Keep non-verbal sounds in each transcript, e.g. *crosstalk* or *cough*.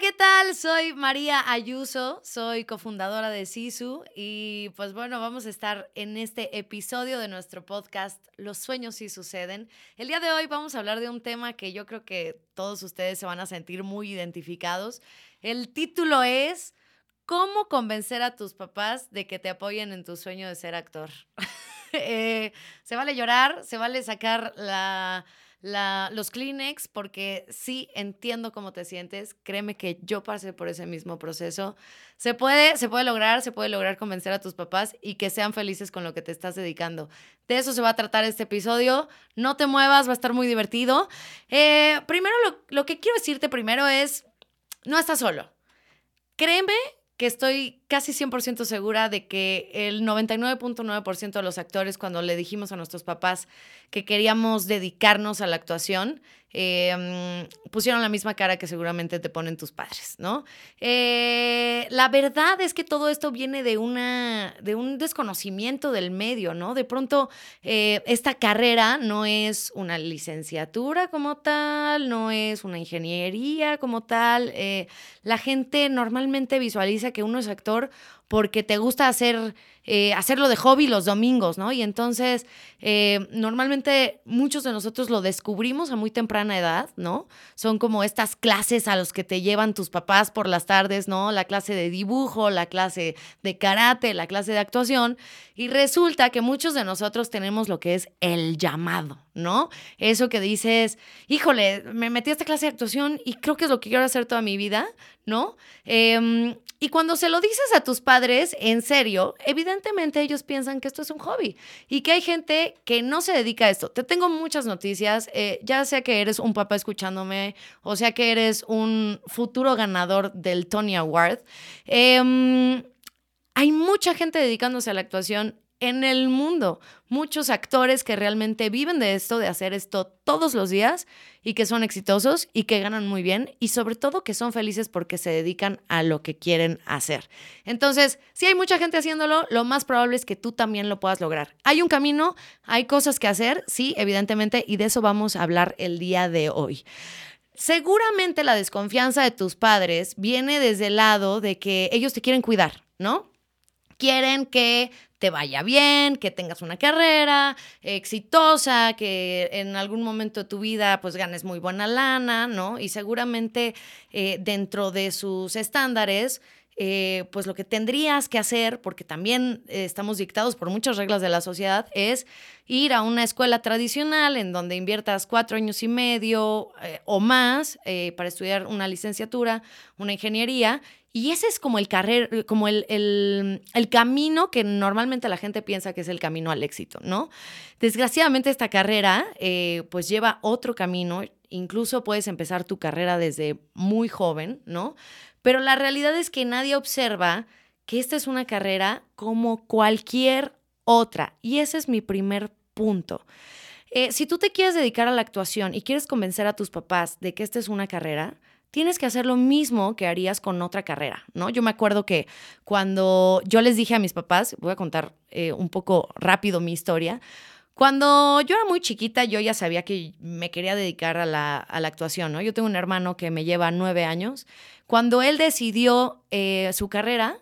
¿qué tal? Soy María Ayuso, soy cofundadora de SISU y pues bueno, vamos a estar en este episodio de nuestro podcast Los sueños sí suceden. El día de hoy vamos a hablar de un tema que yo creo que todos ustedes se van a sentir muy identificados. El título es ¿Cómo convencer a tus papás de que te apoyen en tu sueño de ser actor? *laughs* Eh, se vale llorar, se vale sacar la los Kleenex porque sí entiendo cómo te sientes. Créeme que yo pasé por ese mismo proceso. Se puede, se puede lograr, se puede lograr convencer a tus papás y que sean felices con lo que te estás dedicando. De eso se va a tratar este episodio. No te muevas, va a estar muy divertido. Eh, primero, lo, lo que quiero decirte primero es, no estás solo. Créeme que estoy casi 100% segura de que el 99.9% de los actores, cuando le dijimos a nuestros papás que queríamos dedicarnos a la actuación, Em, pusieron la misma cara que seguramente te ponen tus padres, ¿no? Eh, la verdad es que todo esto viene de, una, de un desconocimiento del medio, ¿no? De pronto, eh, esta carrera no es una licenciatura como tal, no es una ingeniería como tal. Eh, la gente normalmente visualiza que uno es actor porque te gusta hacer, eh, hacerlo de hobby los domingos, ¿no? Y entonces, eh, normalmente muchos de nosotros lo descubrimos a muy temprana edad, ¿no? Son como estas clases a los que te llevan tus papás por las tardes, ¿no? La clase de dibujo, la clase de karate, la clase de actuación. Y resulta que muchos de nosotros tenemos lo que es el llamado, ¿no? Eso que dices, híjole, me metí a esta clase de actuación y creo que es lo que quiero hacer toda mi vida, ¿no? Em, y cuando se lo dices a tus padres, en serio, evidentemente ellos piensan que esto es un hobby y que hay gente que no se dedica a esto. Te tengo muchas noticias, eh, ya sea que eres un papá escuchándome, o sea que eres un futuro ganador del Tony Award. Em, hay mucha gente dedicándose a la actuación en el mundo. Muchos actores que realmente viven de esto, de hacer esto todos los días y que son exitosos y que ganan muy bien y sobre todo que son felices porque se dedican a lo que quieren hacer. Entonces, si hay mucha gente haciéndolo, lo más probable es que tú también lo puedas lograr. Hay un camino, hay cosas que hacer, sí, evidentemente, y de eso vamos a hablar el día de hoy. Seguramente la desconfianza de tus padres viene desde el lado de que ellos te quieren cuidar, ¿no? quieren que te vaya bien, que tengas una carrera exitosa, que en algún momento de tu vida pues ganes muy buena lana, ¿no? Y seguramente eh, dentro de sus estándares, eh, pues lo que tendrías que hacer, porque también eh, estamos dictados por muchas reglas de la sociedad, es ir a una escuela tradicional en donde inviertas cuatro años y medio o más para estudiar una licenciatura, una ingeniería, y ese es como el carrer, como el, el, camino que normalmente la gente piensa que es el camino al éxito, ¿no? Desgraciadamente esta carrera eh, pues lleva otro camino, incluso puedes empezar tu carrera desde muy joven, ¿no? Pero la realidad es que nadie observa que esta es una carrera como cualquier otra. Y ese es mi primer punto. Eh, si tú te quieres dedicar a la actuación y quieres convencer a tus papás de que esta es una carrera, tienes que hacer lo mismo que harías con otra carrera, ¿no? Yo me acuerdo que cuando yo les dije a mis papás, voy a contar eh, un poco rápido mi historia, cuando yo era muy chiquita, yo ya sabía que me quería dedicar a la, actuación, ¿no? Yo tengo un hermano que me lleva nueve años. Cuando él decidió eh, su carrera,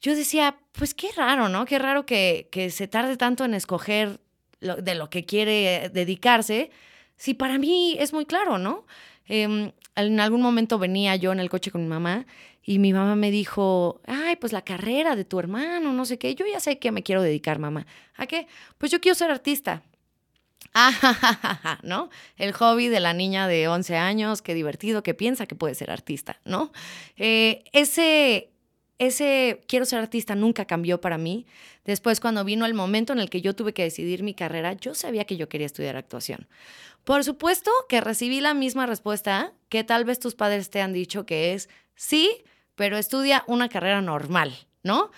yo decía, pues qué raro, ¿no? Qué raro que, que se tarde tanto en escoger de lo que quiere dedicarse, si para mí es muy claro, ¿no? Em, en algún momento venía yo en el coche con mi mamá y mi mamá me dijo, ay, pues la carrera de tu hermano, no sé qué. Yo ya sé que me quiero dedicar, mamá. ¿A qué? Pues yo quiero ser artista. *laughs* Ah, ¿no? El hobby de la niña de 11 años, qué divertido, que piensa que puede ser artista, ¿no? Eh, ese, ese quiero ser artista nunca cambió para mí. Después, cuando vino el momento en el que yo tuve que decidir mi carrera, yo sabía que yo quería estudiar actuación. Por supuesto que recibí la misma respuesta que tal vez tus padres te han dicho que es sí, pero estudia una carrera normal, ¿no?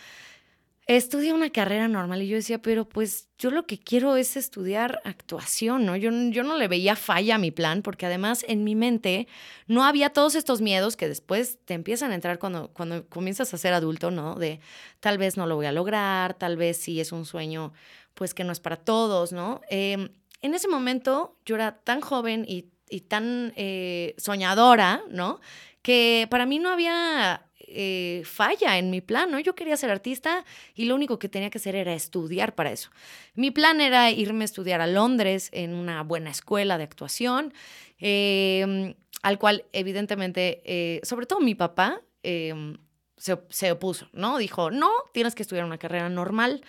Estudia una carrera normal y yo decía, pero pues yo lo que quiero es estudiar actuación, ¿no? Yo, yo no le veía falla a mi plan porque además en mi mente no había todos estos miedos que después te empiezan a entrar cuando, cuando comienzas a ser adulto, ¿no? De tal vez no lo voy a lograr, tal vez sí es un sueño pues que no es para todos, ¿no? Em, en ese momento yo era tan joven y, tan eh, soñadora, ¿no? que para mí no había eh, falla en mi plan, ¿no? Yo quería ser artista y lo único que tenía que hacer era estudiar para eso. Mi plan era irme a estudiar a Londres en una buena escuela de actuación, em, al cual evidentemente, eh, sobre todo mi papá, se, opuso, ¿no? Dijo, no, tienes que estudiar una carrera normal.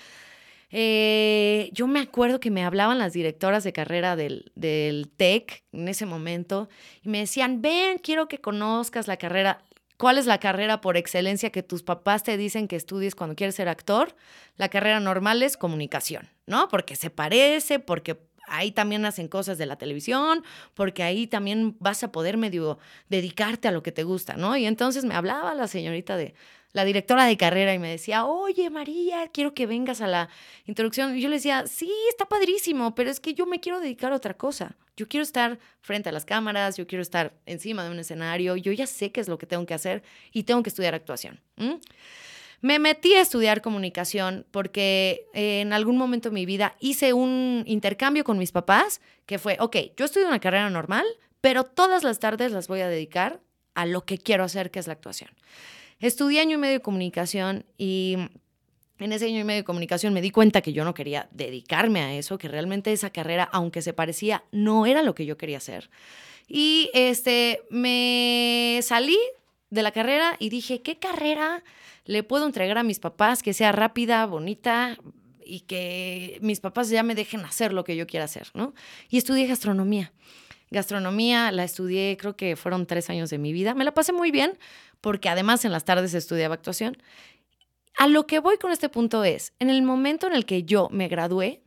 Eh, yo me acuerdo que me hablaban las directoras de carrera del, del TEC en ese momento y me decían, ven, quiero que conozcas la carrera. ¿Cuál es la carrera por excelencia que tus papás te dicen que estudies cuando quieres ser actor? La carrera normal es comunicación, ¿no? Porque se parece, porque ahí también hacen cosas de la televisión, porque ahí también vas a poder medio dedicarte a lo que te gusta, ¿no? Y entonces me hablaba la señorita de la directora de carrera y me decía, oye María, quiero que vengas a la introducción. Y yo le decía, sí, está padrísimo, pero es que yo me quiero dedicar a otra cosa. Yo quiero estar frente a las cámaras, yo quiero estar encima de un escenario, yo ya sé qué es lo que tengo que hacer y tengo que estudiar actuación. Me metí a estudiar comunicación porque en algún momento de mi vida hice un intercambio con mis papás que fue, ok, yo estudio una carrera normal, pero todas las tardes las voy a dedicar a lo que quiero hacer, que es la actuación. Estudié año y medio de comunicación y en ese año y medio de comunicación me di cuenta que yo no quería dedicarme a eso, que realmente esa carrera, aunque se parecía, no era lo que yo quería hacer. Y este, me salí de la carrera y dije, ¿qué carrera le puedo entregar a mis papás que sea rápida, bonita y que mis papás ya me dejen hacer lo que yo quiera hacer, ¿no? Y estudié gastronomía. Gastronomía la estudié, creo que fueron tres años de mi vida. Me la pasé muy bien porque además en las tardes estudiaba actuación. A lo que voy con este punto es, en el momento en el que yo me gradué,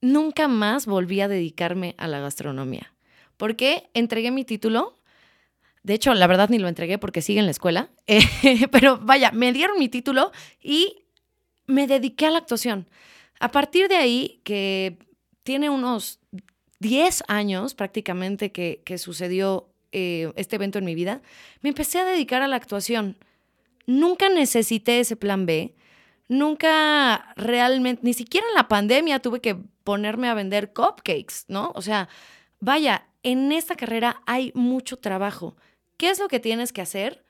nunca más volví a dedicarme a la gastronomía. Porque entregué mi título de hecho, la verdad ni lo entregué porque sigue en la escuela. *laughs* Eh, pero vaya, me dieron mi título y me dediqué a la actuación. A partir de ahí, que tiene unos 10 años prácticamente que, sucedió eh, este evento en mi vida, me empecé a dedicar a la actuación. Nunca necesité ese plan B. Nunca realmente, ni siquiera en la pandemia tuve que ponerme a vender cupcakes, ¿no? O sea, vaya, en esta carrera hay mucho trabajo. ¿Qué es lo que tienes que hacer?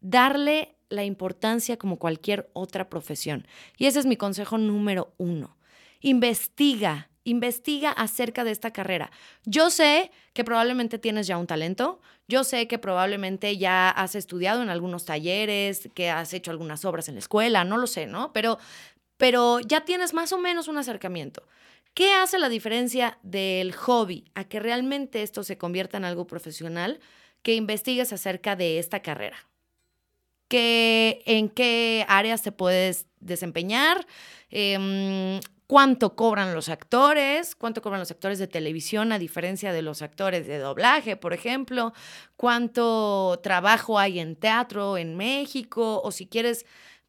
Darle la importancia como cualquier otra profesión. Y ese es mi consejo número uno. Investiga, investiga acerca de esta carrera. Yo sé que probablemente tienes ya un talento, yo sé que probablemente ya has estudiado en algunos talleres, que has hecho algunas obras en la escuela, no lo sé, ¿no? Pero, pero ya tienes más o menos un acercamiento. ¿Qué hace la diferencia del hobby a que realmente esto se convierta en algo profesional? que investigues acerca de esta carrera. Que, ¿En qué áreas te puedes desempeñar? Em, ¿Cuánto cobran los actores? ¿Cuánto cobran los actores de televisión a diferencia de los actores de doblaje, por ejemplo? ¿Cuánto trabajo hay en teatro en México? O si quieres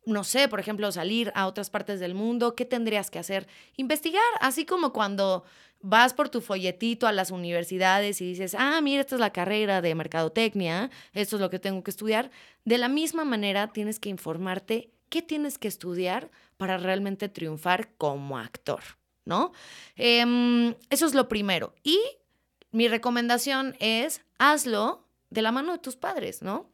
no sé, por ejemplo, salir a otras partes del mundo, ¿qué tendrías que hacer? Investigar, así como cuando vas por tu folletito a las universidades y dices, ah, mira, esta es la carrera de mercadotecnia, esto es lo que tengo que estudiar. De la misma manera tienes que informarte qué tienes que estudiar para realmente triunfar como actor, ¿no? Em, eso es lo primero. Y mi recomendación es, hazlo de la mano de tus padres, ¿no?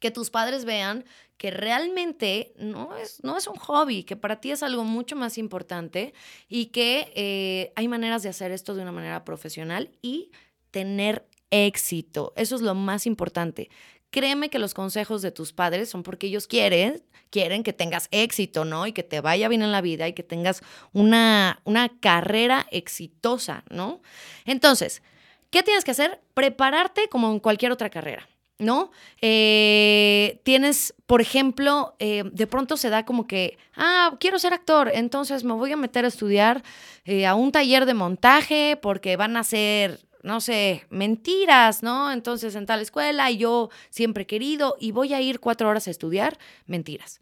Que tus padres vean que realmente no es, no es un hobby, que para ti es algo mucho más importante y que eh, hay maneras de hacer esto de una manera profesional y tener éxito. Eso es lo más importante. Créeme que los consejos de tus padres son porque ellos quieren, quieren que tengas éxito, ¿no? Y que te vaya bien en la vida y que tengas una, una carrera exitosa, ¿no? Entonces, ¿qué tienes que hacer? Prepararte como en cualquier otra carrera. ¿no? Eh, tienes, por ejemplo, eh, de pronto se da como que, ah, quiero ser actor, entonces me voy a meter a estudiar eh, a un taller de montaje porque van a ser, no sé, mentiras, ¿no? Entonces en tal escuela y yo siempre he querido y voy a ir cuatro horas a estudiar mentiras.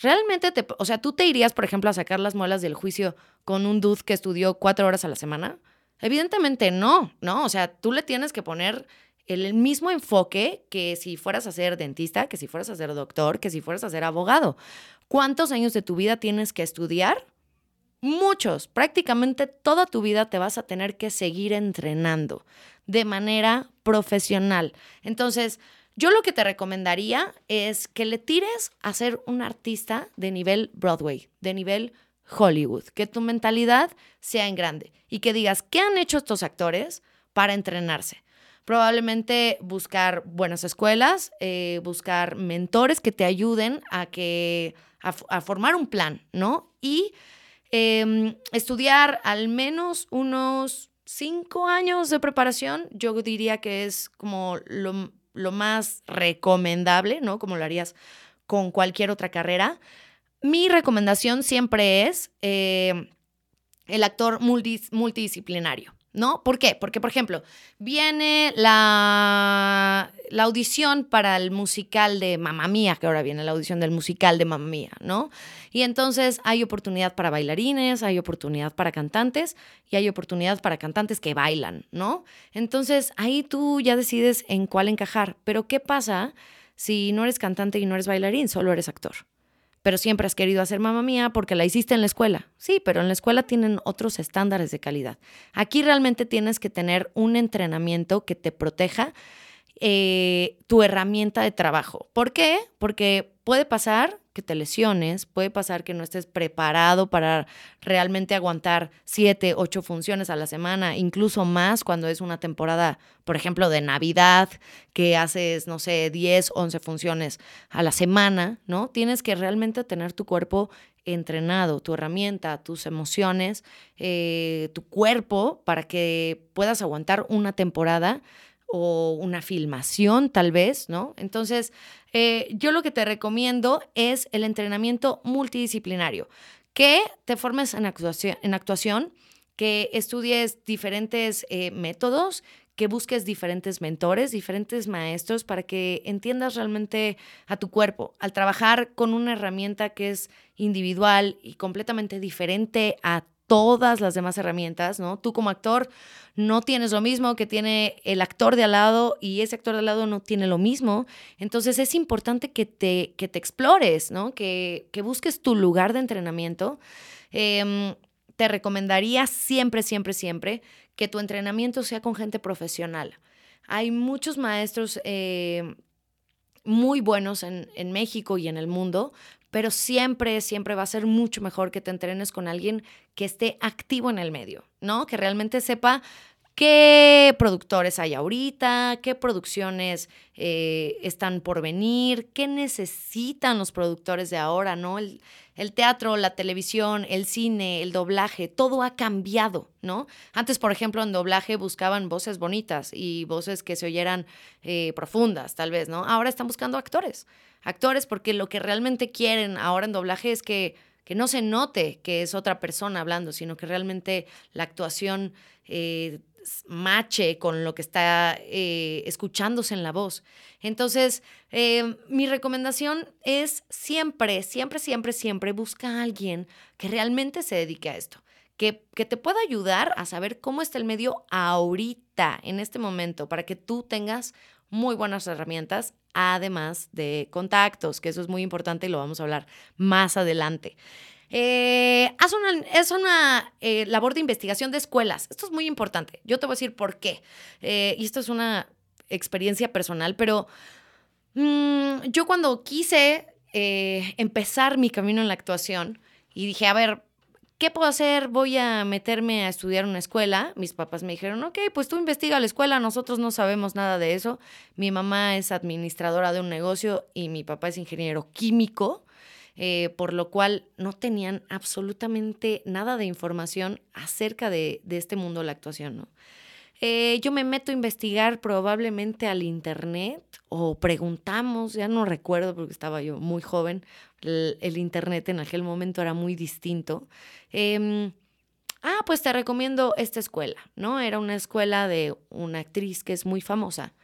Realmente, te, o sea, ¿tú te irías, por ejemplo, a sacar las muelas del juicio con un dude que estudió cuatro horas a la semana? Evidentemente no, ¿no? O sea, tú le tienes que poner el mismo enfoque que si fueras a ser dentista, que si fueras a ser doctor, que si fueras a ser abogado. ¿Cuántos años de tu vida tienes que estudiar? Muchos, prácticamente toda tu vida te vas a tener que seguir entrenando de manera profesional. Entonces, Yo lo que te recomendaría es que le tires a ser un artista de nivel Broadway, de nivel Hollywood, que tu mentalidad sea en grande y que digas, ¿qué han hecho estos actores para entrenarse? Probablemente buscar buenas escuelas, eh, buscar mentores que te ayuden a, que, a, formar un plan, ¿no? Y em, estudiar al menos unos cinco años de preparación, yo diría que es como lo, más recomendable, ¿no? Como lo harías con cualquier otra carrera. Mi recomendación siempre es eh, el actor multidisciplinario. ¿No? ¿Por qué? Porque, por ejemplo, viene la, la audición para el musical de Mamma Mía, que ahora viene la audición del musical de Mamma Mía, ¿no? Y entonces hay oportunidad para bailarines, hay oportunidad para cantantes y hay oportunidad para cantantes que bailan, ¿no? Entonces ahí tú ya decides en cuál encajar. Pero ¿qué pasa si no eres cantante y no eres bailarín, solo eres actor? Pero siempre has querido hacer mamá mía porque la hiciste en la escuela. Sí, pero en la escuela tienen otros estándares de calidad. Aquí realmente tienes que tener un entrenamiento que te proteja eh, tu herramienta de trabajo. ¿Por qué? Porque puede pasar que te lesiones, puede pasar que no estés preparado para realmente aguantar siete, ocho funciones a la semana, incluso más cuando es una temporada, por ejemplo, de Navidad, que haces, no sé, 10, 11 funciones a la semana, ¿no? Tienes que realmente tener tu cuerpo entrenado, tu herramienta, tus emociones, eh, tu cuerpo, para que puedas aguantar una temporada o una filmación tal vez, ¿no? Entonces, eh, yo lo que te recomiendo es el entrenamiento multidisciplinario, que te formes en actuación, que estudies diferentes eh, métodos, que busques diferentes mentores, diferentes maestros para que entiendas realmente a tu cuerpo. Al trabajar con una herramienta que es individual y completamente diferente a todas las demás herramientas, ¿no? Tú como actor no tienes lo mismo que tiene el actor de al lado y ese actor de al lado no tiene lo mismo. Entonces es importante que te, que te explores, ¿no? Que, busques tu lugar de entrenamiento. Em, te recomendaría siempre, siempre, siempre que tu entrenamiento sea con gente profesional. Hay muchos maestros eh, muy buenos en, en, México y en el mundo, pero siempre, siempre va a ser mucho mejor que te entrenes con alguien que esté activo en el medio, ¿no? Que realmente sepa qué productores hay ahorita, qué producciones eh, están por venir, qué necesitan los productores de ahora, ¿no? El, teatro, la televisión, el cine, el doblaje, todo ha cambiado, ¿no? Antes, por ejemplo, en doblaje buscaban voces bonitas y voces que se oyeran eh, profundas, tal vez, ¿no? Ahora están buscando actores actores porque lo que realmente quieren ahora en doblaje es que, que no se note que es otra persona hablando, sino que realmente la actuación eh, mache con lo que está eh, escuchándose en la voz. Entonces, eh, mi recomendación es siempre, siempre, siempre, siempre busca a alguien que realmente se dedique a esto. Que, que, te pueda ayudar a saber cómo está el medio ahorita, en este momento, para que tú tengas muy buenas herramientas, además de contactos, que eso es muy importante y lo vamos a hablar más adelante. Eh, haz una, es una eh, labor de investigación de escuelas. Esto es muy importante. Yo te voy a decir por qué. Eh, y esto es una experiencia personal, pero mm, yo cuando quise empezar mi camino en la actuación y dije, a ver, ¿qué puedo hacer? Voy a meterme a estudiar una escuela. Mis papás me dijeron, ok, pues tú investiga la escuela, nosotros no sabemos nada de eso. Mi mamá es administradora de un negocio y mi papá es ingeniero químico, eh, por lo cual no tenían absolutamente nada de información acerca de, este mundo de la actuación, ¿no? Eh, yo me meto a investigar probablemente al internet o preguntamos, ya no recuerdo porque estaba yo muy joven, el, internet en aquel momento era muy distinto. Em, ah, pues te recomiendo esta escuela, ¿no? Era una escuela de una actriz que es muy famosa.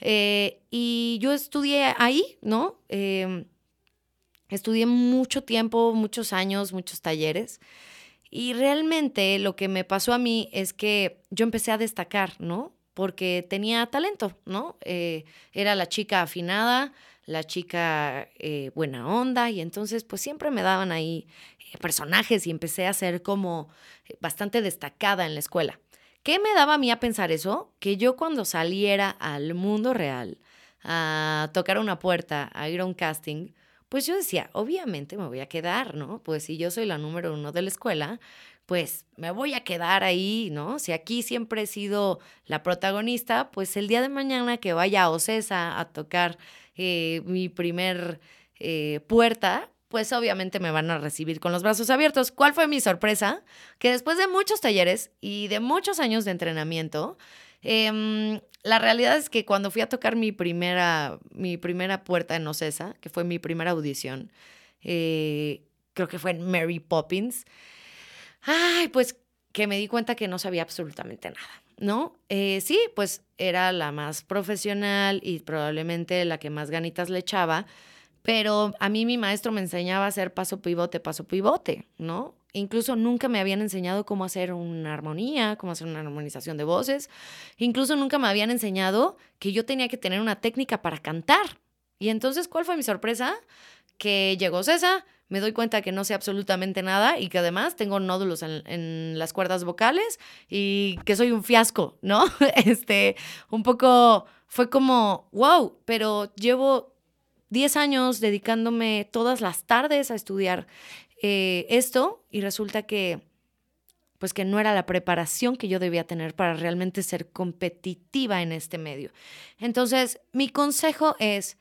Eh, y yo estudié ahí, ¿no? Em, estudié mucho tiempo, muchos años, muchos talleres. Y realmente lo que me pasó a mí es que yo empecé a destacar, ¿no? Porque tenía talento, ¿no? Eh, era la chica afinada, la chica eh, buena onda, y entonces pues siempre me daban ahí eh, personajes y empecé a ser como bastante destacada en la escuela. ¿Qué me daba a mí a pensar eso? Que yo cuando saliera al mundo real, a tocar una puerta, a ir a un casting, pues yo decía, obviamente me voy a quedar, ¿no? Pues si yo soy la número uno de la escuela, pues me voy a quedar ahí, ¿no? Si aquí siempre he sido la protagonista, pues el día de mañana que vaya a Ocesa a tocar eh, mi primer eh, puerta, pues obviamente me van a recibir con los brazos abiertos. ¿Cuál fue mi sorpresa? Que después de muchos talleres y de muchos años de entrenamiento, em, la realidad es que cuando fui a tocar mi primera, mi primera puerta en Ocesa, que fue mi primera audición, eh, creo que fue en Mary Poppins, ay, pues que me di cuenta que no sabía absolutamente nada, ¿no? Eh, sí, pues era la más profesional y probablemente la que más ganitas le echaba, pero a mí mi maestro me enseñaba a hacer paso pivote, paso pivote, ¿no? Incluso nunca me habían enseñado cómo hacer una armonía, cómo hacer una armonización de voces. Incluso nunca me habían enseñado que yo tenía que tener una técnica para cantar. Y entonces, ¿cuál fue mi sorpresa? Que llegó César, me doy cuenta que no sé absolutamente nada y que además tengo nódulos en, las cuerdas vocales y que soy un fiasco, ¿no? *laughs* Este, un poco fue como, wow, pero llevo 10 años dedicándome todas las tardes a estudiar eh, esto y resulta que pues que no era la preparación que yo debía tener para realmente ser competitiva en este medio. Entonces, mi consejo es,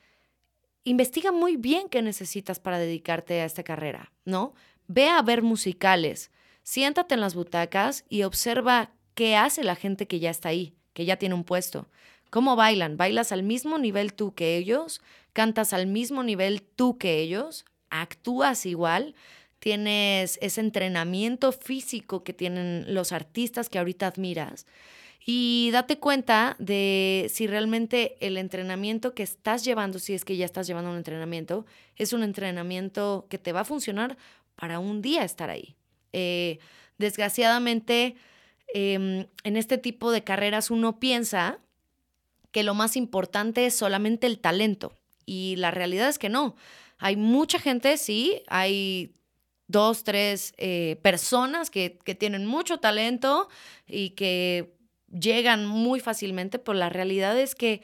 investiga muy bien qué necesitas para dedicarte a esta carrera, ¿no? Ve a ver musicales, siéntate en las butacas y observa qué hace la gente que ya está ahí, que ya tiene un puesto. ¿Cómo bailan? ¿Bailas al mismo nivel tú que ellos? ¿Cantas al mismo nivel tú que ellos? ¿Actúas igual? ¿Tienes ese entrenamiento físico que tienen los artistas que ahorita admiras? y date cuenta de si realmente el entrenamiento que estás llevando, si es que ya estás llevando un entrenamiento, es un entrenamiento que te va a funcionar para un día estar ahí. Eh, desgraciadamente, em, en este tipo de carreras uno piensa que lo más importante es solamente el talento y la realidad es que no. Hay mucha gente, sí, hay dos, tres eh, personas que, que tienen mucho talento y que llegan muy fácilmente, pero la realidad es que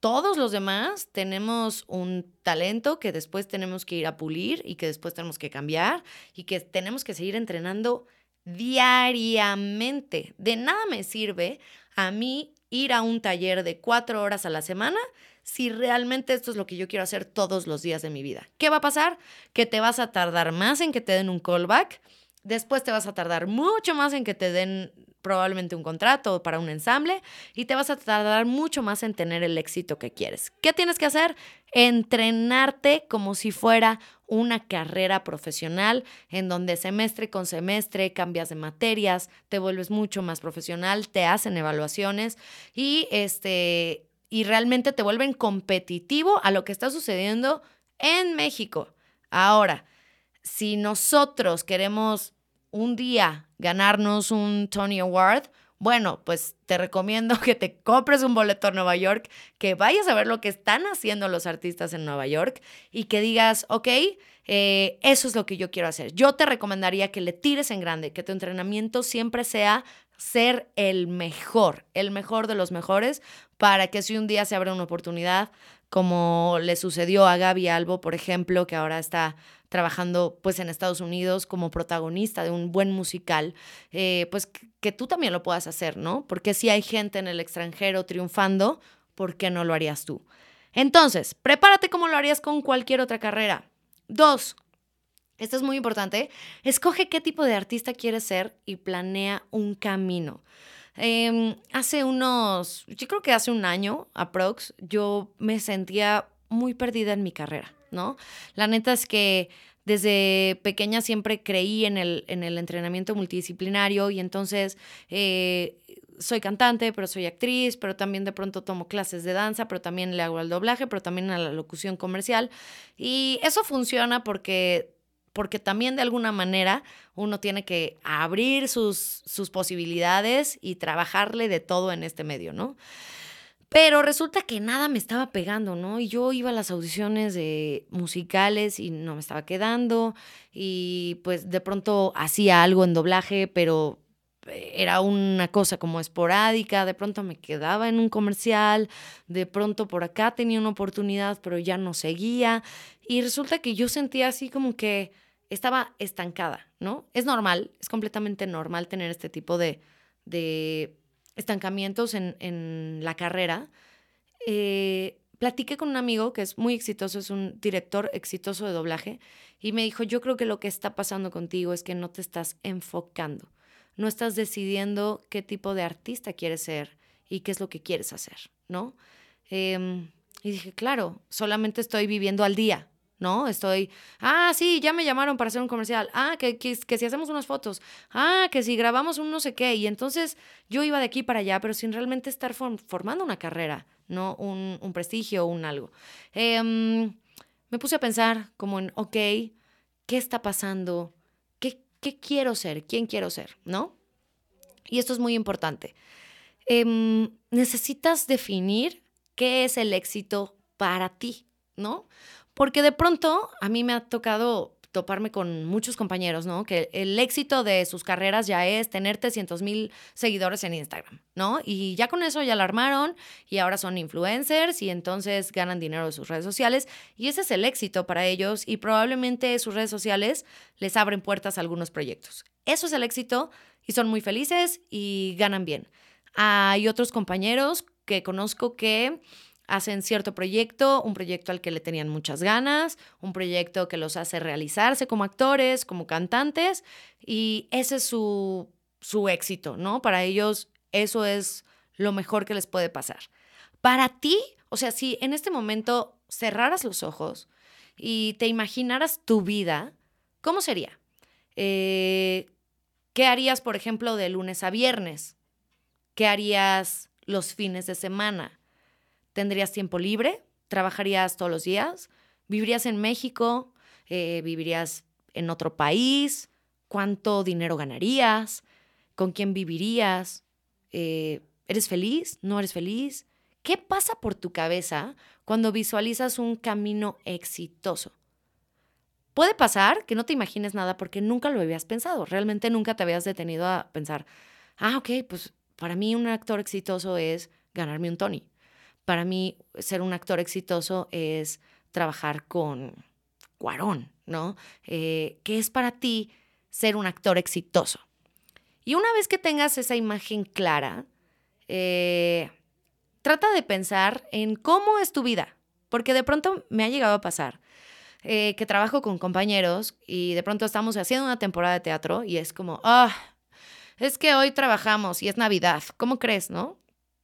todos los demás tenemos un talento que después tenemos que ir a pulir y que después tenemos que cambiar y que tenemos que seguir entrenando diariamente. De nada me sirve a mí ir a un taller de cuatro horas a la semana si realmente esto es lo que yo quiero hacer todos los días de mi vida. ¿Qué va a pasar? Que te vas a tardar más en que te den un callback, después te vas a tardar mucho más en que te den probablemente un contrato para un ensamble y te vas a tardar mucho más en tener el éxito que quieres. ¿Qué tienes que hacer? Entrenarte como si fuera una carrera profesional en donde semestre con semestre cambias de materias, te vuelves mucho más profesional, te hacen evaluaciones y este y realmente te vuelven competitivo a lo que está sucediendo en México. Ahora, si nosotros queremos un día ganarnos un Tony Award, bueno, pues te recomiendo *laughs* que te compres un boleto a Nueva York, que vayas a ver lo que están haciendo los artistas en Nueva York y que digas, ok, eh, eso es lo que yo quiero hacer. Yo te recomendaría que le tires en grande, que tu entrenamiento siempre sea ser el mejor, el mejor de los mejores, para que si un día se abra una oportunidad, como le sucedió a Gaby Albo, por ejemplo, que ahora está trabajando pues en Estados Unidos como protagonista de un buen musical, eh, pues que, tú también lo puedas hacer, ¿no? Porque si hay gente en el extranjero triunfando, ¿por qué no lo harías tú? Entonces, prepárate como lo harías con cualquier otra carrera. Dos, esto es muy importante, escoge qué tipo de artista quieres ser y planea un camino. Em, hace unos, yo creo que hace un año, aprox, yo me sentía muy perdida en mi carrera. ¿no? La neta es que desde pequeña siempre creí en el, en el entrenamiento multidisciplinario y entonces eh, soy cantante, pero soy actriz, pero también de pronto tomo clases de danza, pero también le hago al doblaje, pero también a la locución comercial. Y eso funciona porque porque también de alguna manera uno tiene que abrir sus, sus posibilidades y trabajarle de todo en este medio, ¿no? Pero resulta que nada me estaba pegando, ¿no? Y yo iba a las audiciones de musicales y no me estaba quedando. Y pues de pronto hacía algo en doblaje, pero era una cosa como esporádica, de pronto me quedaba en un comercial, de pronto por acá tenía una oportunidad, pero ya no seguía. Y resulta que yo sentía así como que estaba estancada, ¿no? Es normal, es completamente normal tener este tipo de, de estancamientos en, en la carrera. Eh, platiqué con un amigo que es muy exitoso, es un director exitoso de doblaje, y me dijo, yo creo que lo que está pasando contigo es que no te estás enfocando, no estás decidiendo qué tipo de artista quieres ser y qué es lo que quieres hacer, ¿no? Em, y dije, claro, solamente estoy viviendo al día, ¿no? Estoy, ah, sí, ya me llamaron para hacer un comercial, ah, que, que, si hacemos unas fotos, ah, que si grabamos un no sé qué, y entonces yo iba de aquí para allá, pero sin realmente estar formando una carrera, ¿no? Un, un prestigio, un algo. Em, me puse a pensar como en, ok, ¿qué está pasando? ¿Qué, qué quiero ser? ¿Quién quiero ser? ¿No? Y esto es muy importante. Em, necesitas definir qué es el éxito para ti, ¿no? Porque de pronto a mí me ha tocado toparme con muchos compañeros, ¿no? Que el éxito de sus carreras ya es tener 300 mil seguidores en Instagram, ¿no? Y ya con eso ya la armaron y ahora son influencers y entonces ganan dinero de sus redes sociales y ese es el éxito para ellos y probablemente sus redes sociales les abren puertas a algunos proyectos. Eso es el éxito y son muy felices y ganan bien. Hay otros compañeros que conozco que hacen cierto proyecto, un proyecto al que le tenían muchas ganas, un proyecto que los hace realizarse como actores, como cantantes, y ese es su, su éxito, ¿no? Para ellos eso es lo mejor que les puede pasar. Para ti, o sea, si en este momento cerraras los ojos y te imaginaras tu vida, ¿cómo sería? Eh, ¿Qué harías, por ejemplo, de lunes a viernes? ¿Qué harías los fines de semana? ¿Tendrías tiempo libre? ¿Trabajarías todos los días? ¿Vivirías en México? Eh, ¿Vivirías en otro país? ¿Cuánto dinero ganarías? ¿Con quién vivirías? Eh, ¿Eres feliz? ¿No eres feliz? ¿Qué pasa por tu cabeza cuando visualizas un camino exitoso? Puede pasar que no te imagines nada porque nunca lo habías pensado. Realmente nunca te habías detenido a pensar, ah, ok, pues para mí un actor exitoso es ganarme un Tony para mí ser un actor exitoso es trabajar con Cuarón, ¿no? Eh, ¿Qué es para ti ser un actor exitoso? Y una vez que tengas esa imagen clara, eh, trata de pensar en cómo es tu vida, porque de pronto me ha llegado a pasar eh, que trabajo con compañeros y de pronto estamos haciendo una temporada de teatro y es como, ah, es que hoy trabajamos y es Navidad, ¿cómo crees, no?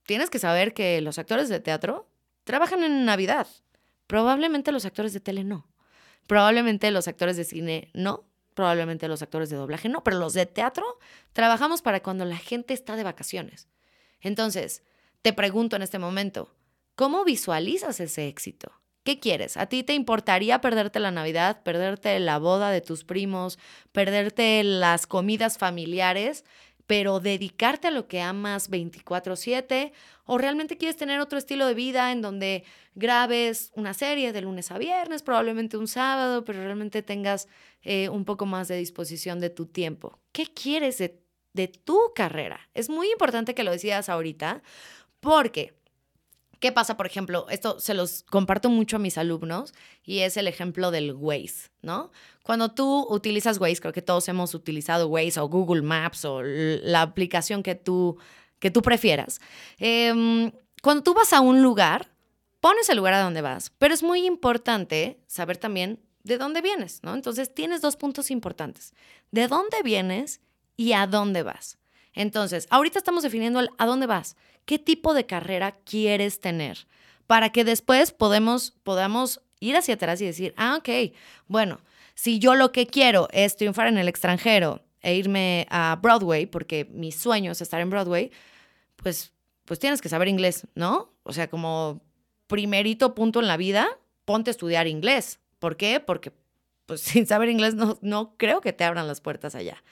Tienes que saber que los actores de teatro trabajan en Navidad. Probablemente los actores de tele no. Probablemente los actores de cine no. Probablemente los actores de doblaje no. Pero los de teatro trabajamos para cuando la gente está de vacaciones. Entonces, te pregunto en este momento, ¿cómo visualizas ese éxito? ¿Qué quieres? ¿A ti te importaría perderte la Navidad, perderte la boda de tus primos, perderte las comidas familiares pero dedicarte a lo que amas 24/7 o realmente quieres tener otro estilo de vida en donde grabes una serie de lunes a viernes, probablemente un sábado, pero realmente tengas eh, un poco más de disposición de tu tiempo. ¿Qué quieres de, de tu carrera? Es muy importante que lo decidas ahorita porque ¿Qué pasa, por ejemplo? Esto se los comparto mucho a mis alumnos y es el ejemplo del Waze, ¿no? Cuando tú utilizas Waze, creo que todos hemos utilizado Waze o Google Maps o la aplicación que tú, que tú prefieras. Em, cuando tú vas a un lugar, pones el lugar a donde vas, pero es muy importante saber también de dónde vienes, ¿no? Entonces tienes dos puntos importantes. ¿De dónde vienes y a dónde vas? Entonces, ahorita estamos definiendo el a dónde vas qué tipo de carrera quieres tener, para que después podamos ir hacia atrás y decir, ah, ok, bueno, si yo lo que quiero es triunfar en el extranjero e irme a Broadway, porque mi sueño es estar en Broadway, pues, pues tienes que saber inglés, ¿no? O sea, como primerito punto en la vida, ponte a estudiar inglés. ¿Por qué? Porque pues *laughs* sin saber inglés no, no creo que te abran las puertas allá.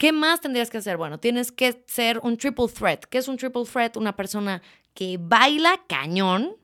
¿Qué más tendrías que hacer? Bueno, tienes que ser un triple threat. ¿Qué es un triple threat? Una persona que baila cañón,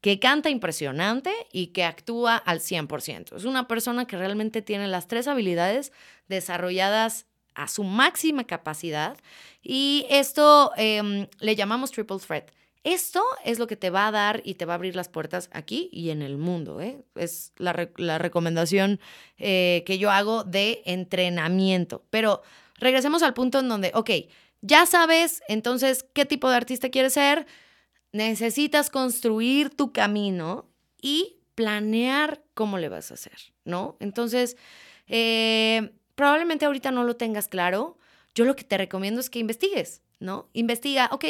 que canta impresionante y que actúa al 100%. Es una persona que realmente tiene las tres habilidades desarrolladas a su máxima capacidad y esto em, le llamamos triple threat. Esto es lo que te va a dar y te va a abrir las puertas aquí y en el mundo. ¿eh? Es la, recomendación eh, que yo hago de entrenamiento. Pero regresemos al punto en donde, ok, ya sabes entonces qué tipo de artista quieres ser, necesitas construir tu camino y planear cómo le vas a hacer, ¿no? Entonces, eh, probablemente ahorita no lo tengas claro. Yo lo que te recomiendo es que investigues, ¿no? Investiga, ok,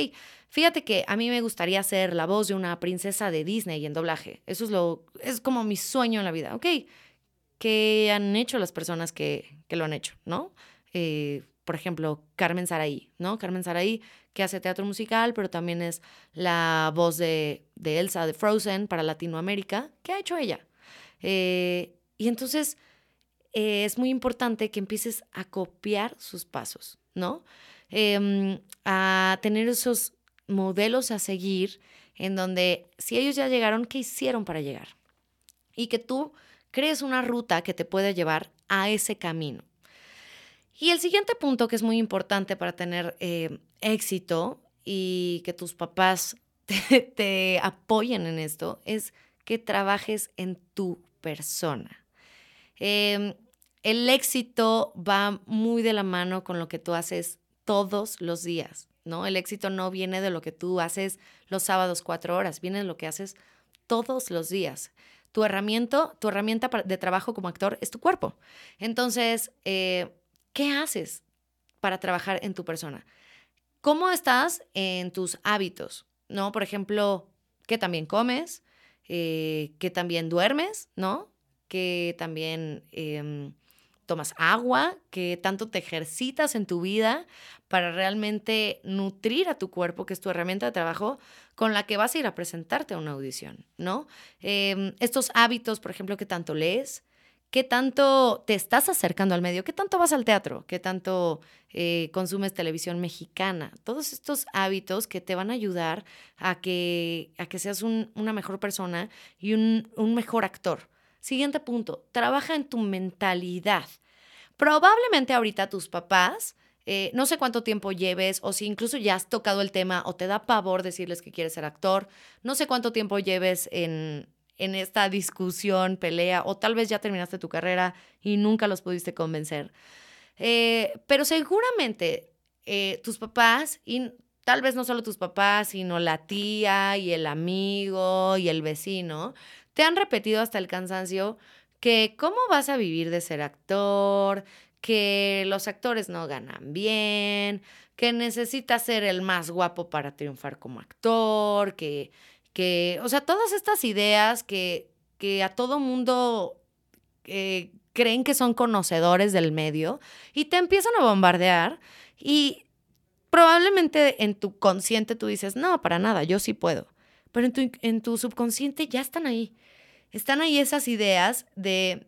fíjate que a mí me gustaría ser la voz de una princesa de Disney en doblaje. Eso es lo, es como mi sueño en la vida, ok. ¿Qué han hecho las personas que, que lo han hecho, ¿no? Eh, por ejemplo, Carmen Saraí, ¿no? Carmen Saraí, que hace teatro musical, pero también es la voz de, Elsa de Frozen para Latinoamérica. ¿Qué ha hecho ella? Eh, y entonces eh, es muy importante que empieces a copiar sus pasos, ¿no? Em, a tener esos modelos a seguir en donde si ellos ya llegaron, ¿qué hicieron para llegar? Y que tú crees una ruta que te pueda llevar a ese camino. Y el siguiente punto que es muy importante para tener eh, éxito y que tus papás *laughs* te, apoyen en esto es que trabajes en tu persona. Em, el éxito va muy de la mano con lo que tú haces todos los días, ¿no? El éxito no viene de lo que tú haces los sábados cuatro horas, viene de lo que haces todos los días. Tu herramienta, tu herramienta de trabajo como actor es tu cuerpo. Entonces, eh, ¿Qué haces para trabajar en tu persona? ¿Cómo estás en tus hábitos? ¿No? Por ejemplo, que también comes, eh, que también duermes, ¿no? Que también em, tomas agua, que tanto te ejercitas en tu vida para realmente nutrir a tu cuerpo, que es tu herramienta de trabajo con la que vas a ir a presentarte a una audición, ¿no? Em, estos hábitos, por ejemplo, que tanto lees, ¿Qué tanto te estás acercando al medio? ¿Qué tanto vas al teatro? ¿Qué tanto eh, consumes televisión mexicana? Todos estos hábitos que te van a ayudar a que, a que seas una mejor persona y un, mejor actor. Siguiente punto, trabaja en tu mentalidad. Probablemente ahorita tus papás, eh, no sé cuánto tiempo lleves o si incluso ya has tocado el tema o te da pavor decirles que quieres ser actor, no sé cuánto tiempo lleves en, en esta discusión, pelea, o tal vez ya terminaste tu carrera y nunca los pudiste convencer. Eh, pero seguramente eh, tus papás, y tal vez no solo tus papás, sino la tía y el amigo y el vecino, te han repetido hasta el cansancio que cómo vas a vivir de ser actor, que los actores no ganan bien, que necesitas ser el más guapo para triunfar como actor, que que, o sea, todas estas ideas que, que a todo mundo eh, creen que son conocedores del medio y te empiezan a bombardear y probablemente en tu consciente tú dices, no, para nada, yo sí puedo, pero en tu, en tu subconsciente ya están ahí. Están ahí esas ideas de,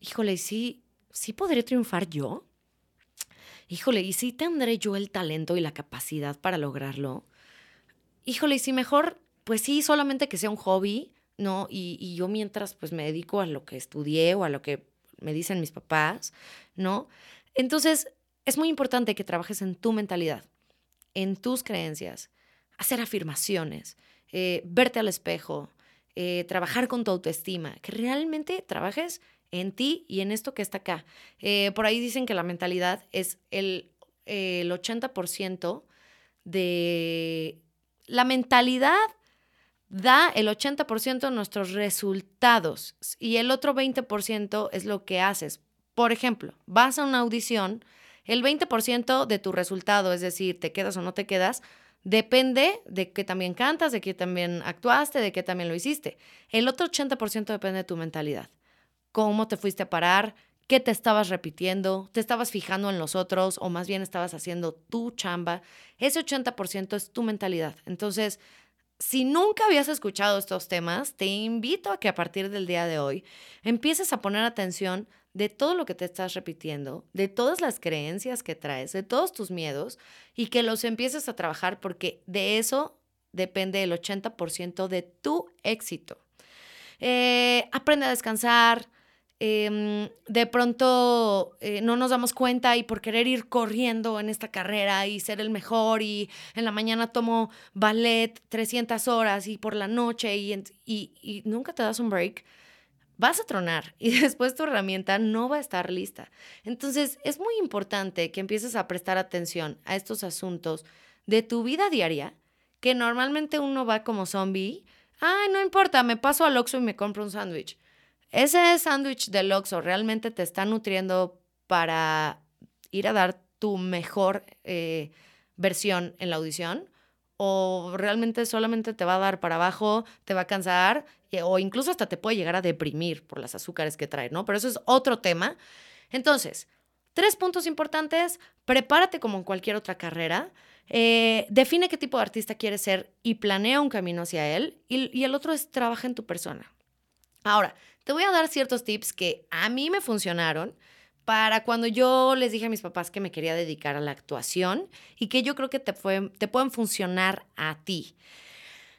híjole, sí, sí podré triunfar yo. Híjole, ¿y sí tendré yo el talento y la capacidad para lograrlo? Híjole, y si mejor pues sí, solamente que sea un hobby, ¿no? Y, yo mientras pues me dedico a lo que estudié o a lo que me dicen mis papás, ¿no? Entonces, es muy importante que trabajes en tu mentalidad, en tus creencias, hacer afirmaciones, eh, verte al espejo, eh, trabajar con tu autoestima, que realmente trabajes en ti y en esto que está acá. Eh, por ahí dicen que la mentalidad es el, el 80% de... La mentalidad da el 80% de nuestros resultados y el otro 20% es lo que haces. Por ejemplo, vas a una audición, el 20% de tu resultado, es decir, te quedas o no te quedas, depende de que también cantas, de que también actuaste, de que también lo hiciste. El otro 80% depende de tu mentalidad. Cómo te fuiste a parar, qué te estabas repitiendo, te estabas fijando en los otros o más bien estabas haciendo tu chamba. Ese 80% es tu mentalidad. Entonces, si nunca habías escuchado estos temas, te invito a que a partir del día de hoy empieces a poner atención de todo lo que te estás repitiendo, de todas las creencias que traes, de todos tus miedos y que los empieces a trabajar porque de eso depende el 80% de tu éxito. Eh, aprende a descansar, em, de pronto eh, no nos damos cuenta y por querer ir corriendo en esta carrera y ser el mejor y en la mañana tomo ballet 300 horas y por la noche y, y, nunca te das un break, vas a tronar *laughs* y después tu herramienta no va a estar lista. Entonces es muy importante que empieces a prestar atención a estos asuntos de tu vida diaria, que normalmente uno va como zombie. Ay, no importa, me paso al Oxxo y me compro un sándwich. Ese sándwich del Oxxo realmente te está nutriendo para ir a dar tu mejor eh, versión en la audición o realmente solamente te va a dar para abajo, te va a cansar o incluso hasta te puede llegar a deprimir por las azúcares que trae, ¿no? Pero eso es otro tema. Entonces, tres puntos importantes, prepárate como en cualquier otra carrera, eh, define qué tipo de artista quieres ser y planea un camino hacia él y el otro es trabaja en tu persona. Ahora, te voy a dar ciertos tips que a mí me funcionaron para cuando yo les dije a mis papás que me quería dedicar a la actuación y que yo creo que te, pueden funcionar a ti.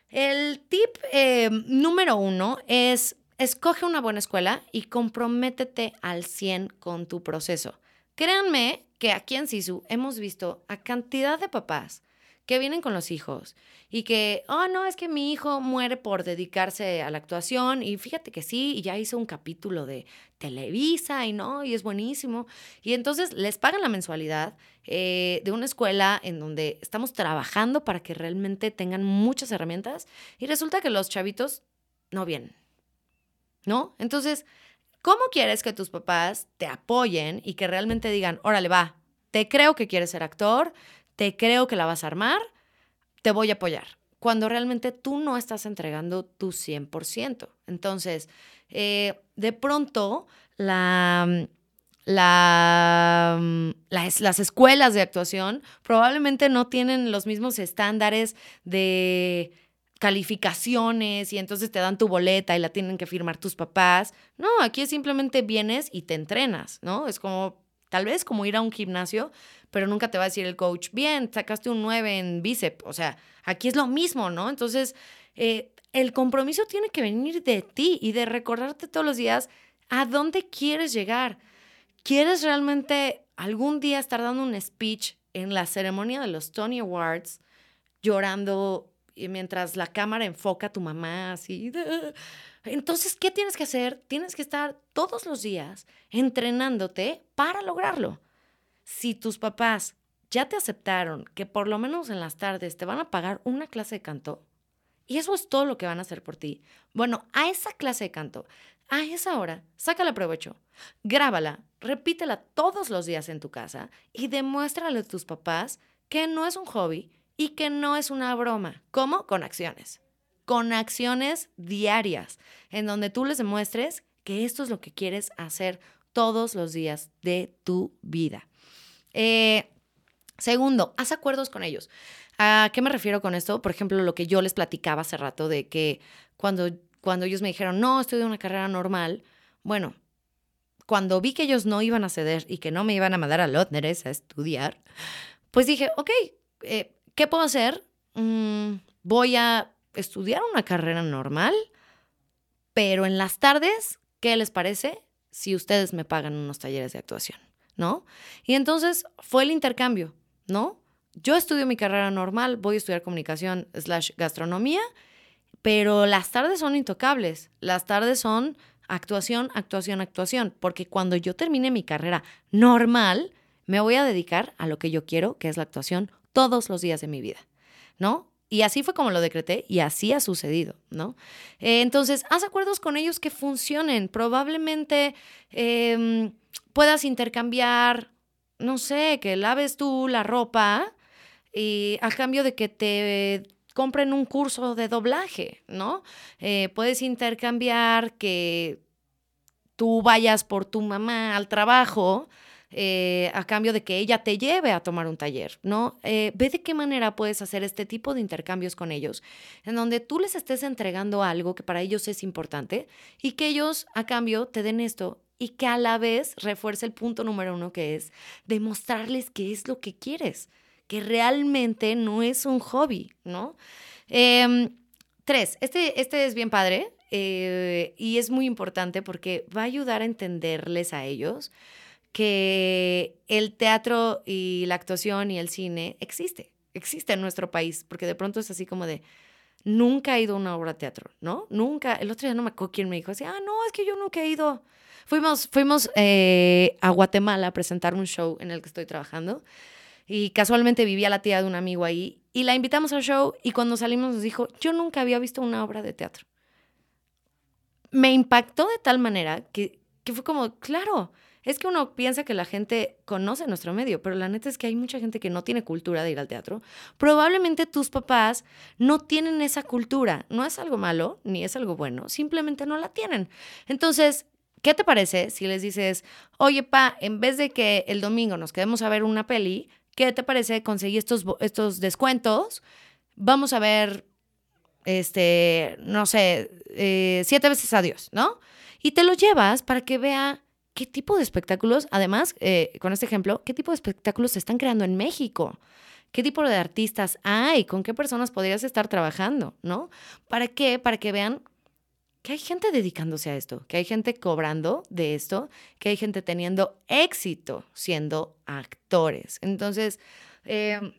El tip eh, número uno es escoge una buena escuela y comprométete al 100 con tu proceso. Créanme que aquí en Sisu hemos visto a cantidad de papás que vienen con los hijos y que, oh, no, es que mi hijo muere por dedicarse a la actuación y fíjate que sí, y ya hizo un capítulo de Televisa y no, y es buenísimo. Y entonces les pagan la mensualidad eh, de una escuela en donde estamos trabajando para que realmente tengan muchas herramientas y resulta que los chavitos no vienen, ¿no? Entonces, ¿cómo quieres que tus papás te apoyen y que realmente digan, órale, va, te creo que quieres ser actor, te creo que la vas a armar, te voy a apoyar. Cuando realmente tú no estás entregando tu 100%. Entonces, eh, de pronto, la, la, las, las, escuelas de actuación probablemente no tienen los mismos estándares de calificaciones y entonces te dan tu boleta y la tienen que firmar tus papás. No, aquí simplemente vienes y te entrenas, ¿no? Es como Tal vez como ir a un gimnasio, pero nunca te va a decir el coach, bien, sacaste un 9 en bíceps. O sea, aquí es lo mismo, ¿no? Entonces, eh, el compromiso tiene que venir de ti y de recordarte todos los días a dónde quieres llegar. ¿Quieres realmente algún día estar dando un speech en la ceremonia de los Tony Awards llorando mientras la cámara enfoca a tu mamá así? *laughs* Entonces, ¿qué tienes que hacer? Tienes que estar todos los días entrenándote para lograrlo. Si tus papás ya te aceptaron que por lo menos en las tardes te van a pagar una clase de canto, y eso es todo lo que van a hacer por ti, bueno, a esa clase de canto, a esa hora, sácala provecho, grábala, repítela todos los días en tu casa y demuéstrale a tus papás que no es un hobby y que no es una broma. ¿Cómo? Con acciones con acciones diarias, en donde tú les demuestres que esto es lo que quieres hacer todos los días de tu vida. Eh, segundo, haz acuerdos con ellos. ¿A qué me refiero con esto? Por ejemplo, lo que yo les platicaba hace rato de que cuando, cuando ellos me dijeron, no, estoy de una carrera normal, bueno, cuando vi que ellos no iban a ceder y que no me iban a mandar a Lotneres a estudiar, pues dije, ok, eh, ¿qué puedo hacer? Mm, voy a estudiar una carrera normal, pero en las tardes, ¿qué les parece si ustedes me pagan unos talleres de actuación? ¿No? Y entonces fue el intercambio, ¿no? Yo estudio mi carrera normal, voy a estudiar comunicación slash gastronomía, pero las tardes son intocables. Las tardes son actuación, actuación, actuación, porque cuando yo termine mi carrera normal, me voy a dedicar a lo que yo quiero, que es la actuación, todos los días de mi vida, ¿no? Y así fue como lo decreté y así ha sucedido, ¿no? Eh, entonces, haz acuerdos con ellos que funcionen. Probablemente em, puedas intercambiar, no sé, que laves tú la ropa y a cambio de que te compren un curso de doblaje, ¿no? Eh, puedes intercambiar que tú vayas por tu mamá al trabajo eh, a cambio de que ella te lleve a tomar un taller, ¿no? Eh, ve de qué manera puedes hacer este tipo de intercambios con ellos, en donde tú les estés entregando algo que para ellos es importante y que ellos a cambio te den esto y que a la vez refuerce el punto número uno que es demostrarles qué es lo que quieres, que realmente no es un hobby, ¿no? Em, tres, este, este es bien padre eh, y es muy importante porque va a ayudar a entenderles a ellos que el teatro y la actuación y el cine existe, existe en nuestro país, porque de pronto es así como de, nunca he ido a una obra de teatro, ¿no? Nunca, el otro día no me acuerdo quién me dijo así, ah, no, es que yo nunca he ido. Fuimos, fuimos eh, a Guatemala a presentar un show en el que estoy trabajando y casualmente vivía la tía de un amigo ahí y la invitamos al show y cuando salimos nos dijo, yo nunca había visto una obra de teatro. Me impactó de tal manera que, que fue como, claro, es que uno piensa que la gente conoce nuestro medio, pero la neta es que hay mucha gente que no tiene cultura de ir al teatro. Probablemente tus papás no tienen esa cultura. No es algo malo, ni es algo bueno, simplemente no la tienen. Entonces, ¿qué te parece si les dices, oye, pa, en vez de que el domingo nos quedemos a ver una peli, ¿qué te parece conseguir estos, estos descuentos? Vamos a ver, este, no sé, eh, siete veces a Dios, ¿no? Y te lo llevas para que vea qué tipo de espectáculos, además, eh, con este ejemplo, qué tipo de espectáculos se están creando en México. ¿Qué tipo de artistas hay? ¿Con qué personas podrías estar trabajando? ¿No? ¿Para qué? Para que vean que hay gente dedicándose a esto, que hay gente cobrando de esto, que hay gente teniendo éxito siendo actores. Entonces, em,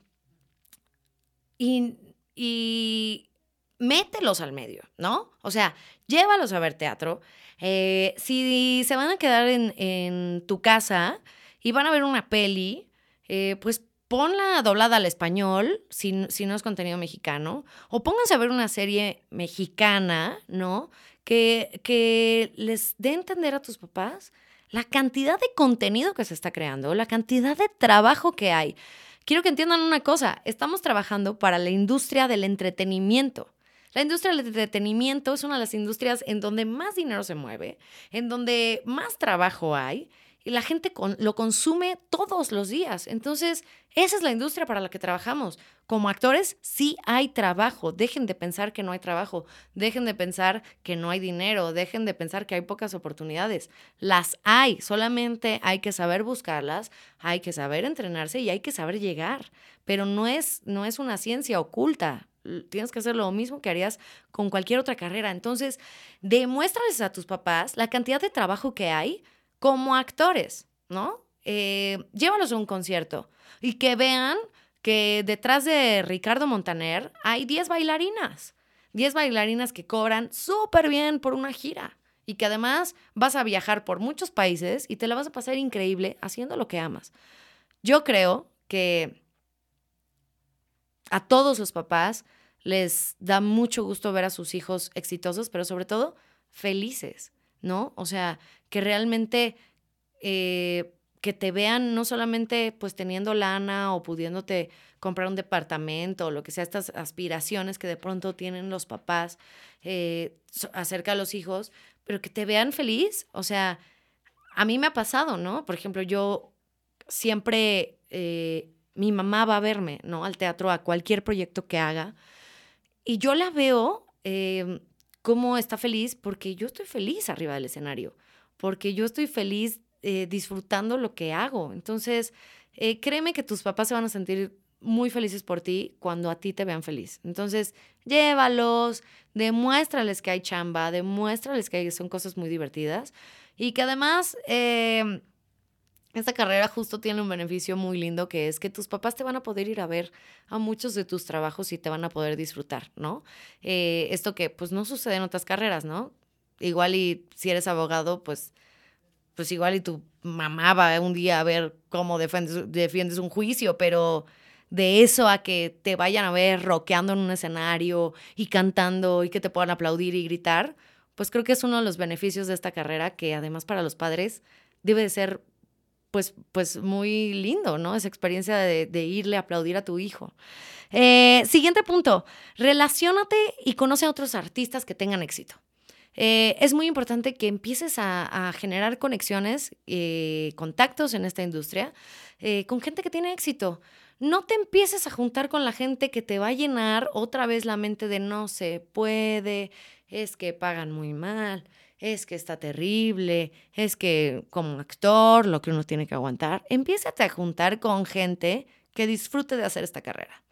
y, y mételos al medio, ¿no? O sea, llévalos a ver teatro, eh, si se van a quedar en, tu casa y van a ver una peli, eh, pues ponla doblada al español, si, no es contenido mexicano, o pónganse a ver una serie mexicana, ¿no? Que, que les dé a entender a tus papás la cantidad de contenido que se está creando, la cantidad de trabajo que hay. Quiero que entiendan una cosa, estamos trabajando para la industria del entretenimiento. La industria del entretenimiento es una de las industrias en donde más dinero se mueve, en donde más trabajo hay y la gente lo consume todos los días. Entonces, esa es la industria para la que trabajamos. Como actores, sí hay trabajo. Dejen de pensar que no hay trabajo. Dejen de pensar que no hay dinero. Dejen de pensar que hay pocas oportunidades. Las hay. Solamente hay que saber buscarlas, hay que saber entrenarse y hay que saber llegar. Pero no es, no es una ciencia oculta tienes que hacer lo mismo que harías con cualquier otra carrera. Entonces, demuéstrales a tus papás la cantidad de trabajo que hay como actores, ¿no? Eh, llévalos a un concierto y que vean que detrás de Ricardo Montaner hay 10 bailarinas, 10 bailarinas que cobran súper bien por una gira y que además vas a viajar por muchos países y te la vas a pasar increíble haciendo lo que amas. Yo creo que a todos los papás les da mucho gusto ver a sus hijos exitosos, pero sobre todo felices, ¿no? O sea, que realmente eh, que te vean no solamente pues teniendo lana o pudiéndote comprar un departamento o lo que sea, estas aspiraciones que de pronto tienen los papás eh, acerca de los hijos, pero que te vean feliz. O sea, a mí me ha pasado, ¿no? Por ejemplo, yo siempre eh, mi mamá va a verme, ¿no? Al teatro, a cualquier proyecto que haga. Y yo la veo eh, cómo está feliz porque yo estoy feliz arriba del escenario, porque yo estoy feliz eh, disfrutando lo que hago. Entonces, eh, créeme que tus papás se van a sentir muy felices por ti cuando a ti te vean feliz. Entonces, llévalos, demuéstrales que hay chamba, demuéstrales que son cosas muy divertidas y que además eh, esta carrera justo tiene un beneficio muy lindo que es que tus papás te van a poder ir a ver a muchos de tus trabajos y te van a poder disfrutar, ¿no? Eh, esto que pues no sucede en otras carreras, ¿no? Igual y si eres abogado, pues, pues igual y tu mamá va un día a ver cómo defiendes, un juicio, pero de eso a que te vayan a ver rockeando en un escenario y cantando y que te puedan aplaudir y gritar, pues creo que es uno de los beneficios de esta carrera que además para los padres debe de ser pues, pues muy lindo, ¿no? Esa experiencia de, irle a aplaudir a tu hijo. Eh, siguiente punto, relaciónate y conoce a otros artistas que tengan éxito. Eh, es muy importante que empieces a, generar conexiones, eh, contactos en esta industria con gente que tiene éxito. No te empieces a juntar con la gente que te va a llenar otra vez la mente de no se puede, es que pagan muy mal, es que está terrible, es que como actor lo que uno tiene que aguantar. Empieza a juntar con gente que disfrute de hacer esta carrera.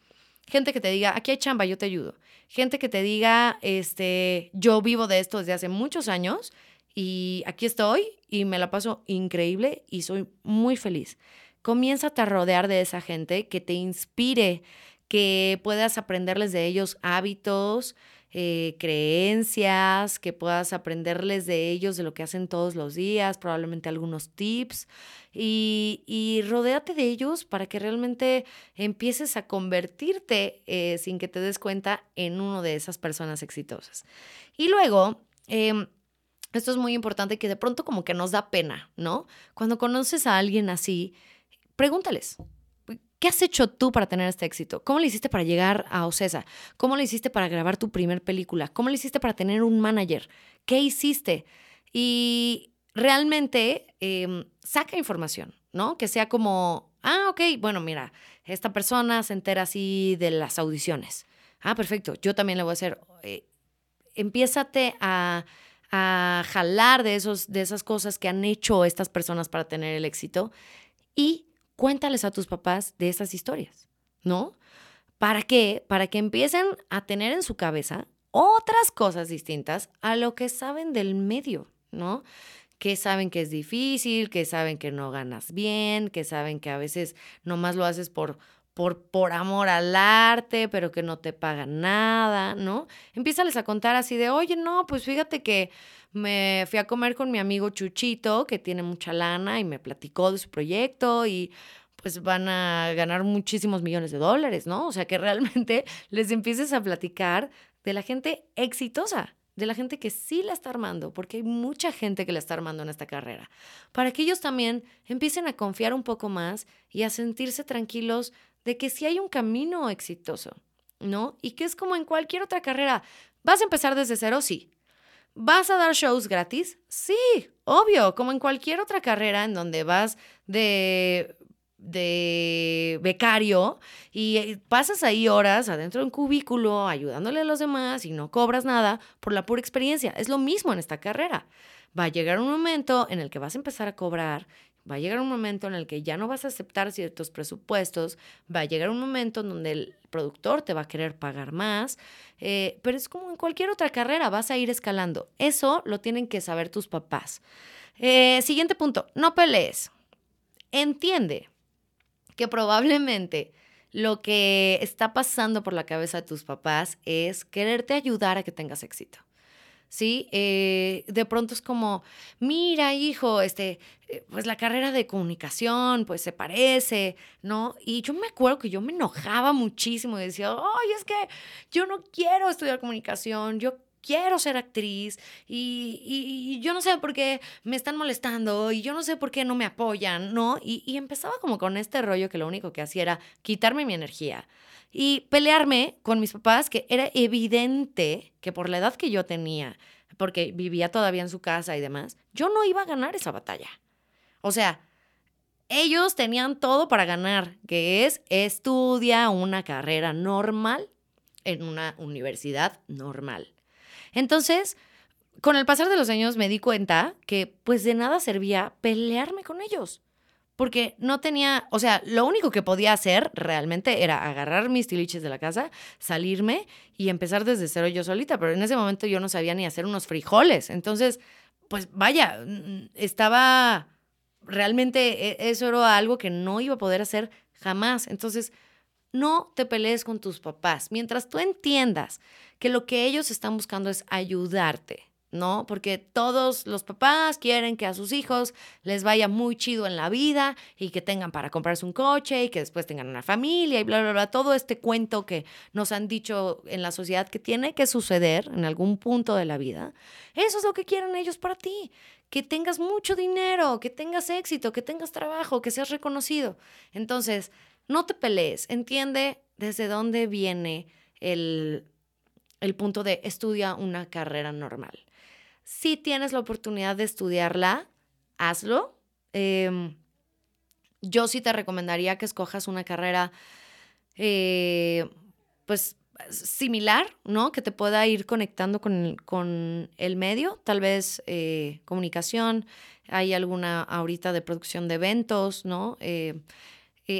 Gente que te diga, aquí hay chamba, yo te ayudo. Gente que te diga, este, yo vivo de esto desde hace muchos años y aquí estoy y me la paso increíble y soy muy feliz. Comienza a rodear de esa gente que te inspire, que puedas aprenderles de ellos hábitos, eh, creencias, que puedas aprenderles de ellos, de lo que hacen todos los días, probablemente algunos tips, y, y rodéate de ellos para que realmente empieces a convertirte, eh, sin que te des cuenta, en uno de esas personas exitosas. Y luego, em, esto es muy importante que de pronto como que nos da pena, ¿no? Cuando conoces a alguien así, pregúntales, ¿Qué has hecho tú para tener este éxito? ¿Cómo le hiciste para llegar a Ocesa? ¿Cómo le hiciste para grabar tu primer película? ¿Cómo le hiciste para tener un manager? ¿Qué hiciste? Y realmente em, saca información, ¿no? Que sea como, ah, ok, bueno, mira, esta persona se entera así de las audiciones. Ah, perfecto, yo también le voy a hacer. Eh, empiézate a, a jalar de, esos, de esas cosas que han hecho estas personas para tener el éxito y cuéntales a tus papás de esas historias, ¿no? ¿Para qué? Para que empiecen a tener en su cabeza otras cosas distintas a lo que saben del medio, ¿no? Que saben que es difícil, que saben que no ganas bien, que saben que a veces nomás lo haces por, por, por amor al arte, pero que no te pagan nada, ¿no? Empiezales a contar así de, oye, no, pues fíjate que me fui a comer con mi amigo Chuchito, que tiene mucha lana y me platicó de su proyecto y pues van a ganar muchísimos millones de dólares, ¿no? O sea, que realmente *laughs* les empieces a platicar de la gente exitosa, de la gente que sí la está armando, porque hay mucha gente que la está armando en esta carrera, para que ellos también empiecen a confiar un poco más y a sentirse tranquilos de que sí hay un camino exitoso, ¿no? Y que es como en cualquier otra carrera. ¿Vas a empezar desde cero? Sí. ¿Vas a dar shows gratis? Sí, obvio, como en cualquier otra carrera en donde vas de, de becario y eh, pasas ahí horas adentro de un cubículo ayudándole a los demás y no cobras nada por la pura experiencia. Es lo mismo en esta carrera. Va a llegar un momento en el que vas a empezar a cobrar Va a llegar un momento en el que ya no vas a aceptar ciertos presupuestos, va a llegar un momento en donde el productor te va a querer pagar más, eh, pero es como en cualquier otra carrera, vas a ir escalando. Eso lo tienen que saber tus papás. Eh, siguiente punto, no pelees. Entiende que probablemente lo que está pasando por la cabeza de tus papás es quererte ayudar a que tengas éxito. ¿Sí? Eh, de pronto es como, mira, hijo, este, eh, pues la carrera de comunicación, pues se parece, ¿no? Y yo me acuerdo que yo me enojaba muchísimo y decía, ay, es que yo no quiero estudiar comunicación, yo quiero ser actriz y, y, yo no sé por qué me están molestando y yo no sé por qué no me apoyan, ¿no? Y, y empezaba como con este rollo que lo único que hacía era quitarme mi energía y pelearme con mis papás, que era evidente que por la edad que yo tenía, porque vivía todavía en su casa y demás, yo no iba a ganar esa batalla. O sea, ellos tenían todo para ganar, que es estudia una carrera normal en una universidad normal. Entonces, con el pasar de los años me di cuenta que pues de nada servía pelearme con ellos porque no tenía, o sea, lo único que podía hacer realmente era agarrar mis tiliches de la casa, salirme y empezar desde cero yo solita, pero en ese momento yo no sabía ni hacer unos frijoles. Entonces, pues vaya, estaba realmente, e, eso era algo que no iba a poder hacer jamás. Entonces, no te pelees con tus papás. Mientras tú entiendas que lo que ellos están buscando es ayudarte, ¿no? Porque todos los papás quieren que a sus hijos les vaya muy chido en la vida y que tengan para comprarse un coche y que después tengan una familia y bla, bla, bla. Todo este cuento que nos han dicho en la sociedad que tiene que suceder en algún punto de la vida. Eso es lo que quieren ellos para ti. Que tengas mucho dinero, que tengas éxito, que tengas trabajo, que seas reconocido. Entonces, no te pelees. Entiende desde dónde viene el, el punto de estudia una carrera normal si tienes la oportunidad de estudiarla, hazlo. Em, yo sí te recomendaría que escojas una carrera, eh, pues, similar, ¿no? Que te pueda ir conectando con, el medio, tal vez eh, comunicación, hay alguna ahorita de producción de eventos, ¿no? Eh,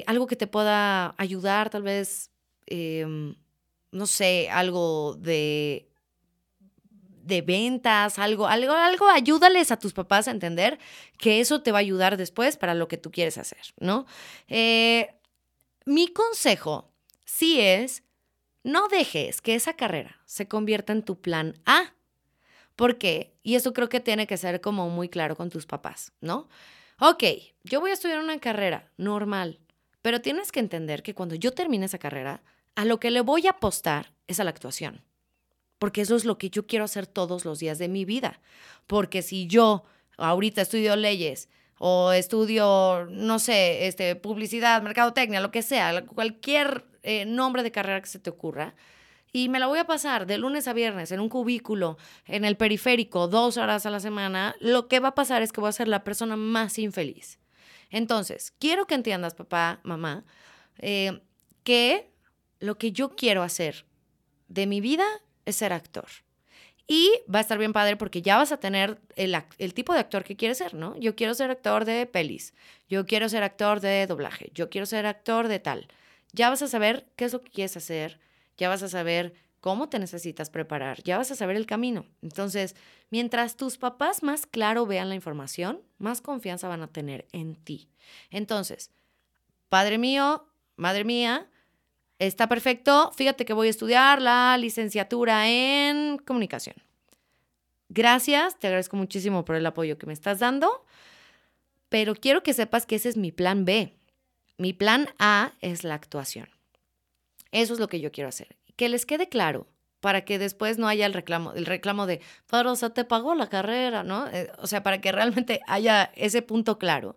algo que te pueda ayudar, tal vez em, no sé, algo de de ventas, algo, algo, algo, ayúdales a tus papás a entender que eso te va a ayudar después para lo que tú quieres hacer, ¿no? Eh, mi consejo sí es, no dejes que esa carrera se convierta en tu plan A. ¿Por qué? Y eso creo que tiene que ser como muy claro con tus papás, ¿no? Ok, yo voy a estudiar una carrera normal, pero tienes que entender que cuando yo termine esa carrera, a lo que le voy a apostar es a la actuación porque eso es lo que yo quiero hacer todos los días de mi vida. Porque si yo ahorita estudio leyes o estudio, no sé, este, publicidad, mercadotecnia, lo que sea, cualquier eh, nombre de carrera que se te ocurra, y me la voy a pasar de lunes a viernes en un cubículo, en el periférico, dos horas a la semana, lo que va a pasar es que voy a ser la persona más infeliz. Entonces, quiero que entiendas, papá, mamá, eh, que lo que yo quiero hacer de mi vida es ser actor. Y va a estar bien padre porque ya vas a tener el, el, tipo de actor que quieres ser, ¿no? Yo quiero ser actor de pelis, yo quiero ser actor de doblaje, yo quiero ser actor de tal. Ya vas a saber qué es lo que quieres hacer, ya vas a saber cómo te necesitas preparar, ya vas a saber el camino. Entonces, mientras tus papás más claro vean la información, más confianza van a tener en ti. Entonces, padre mío, madre mía, Está perfecto. Fíjate que voy a estudiar la licenciatura en comunicación. Gracias, te agradezco muchísimo por el apoyo que me estás dando, pero quiero que sepas que ese es mi plan B. Mi plan A es la actuación. Eso es lo que yo quiero hacer. Que les quede claro para que después no haya el reclamo, el reclamo de, pero te pagó la carrera, ¿no? Eh, o sea, para que realmente haya ese punto claro.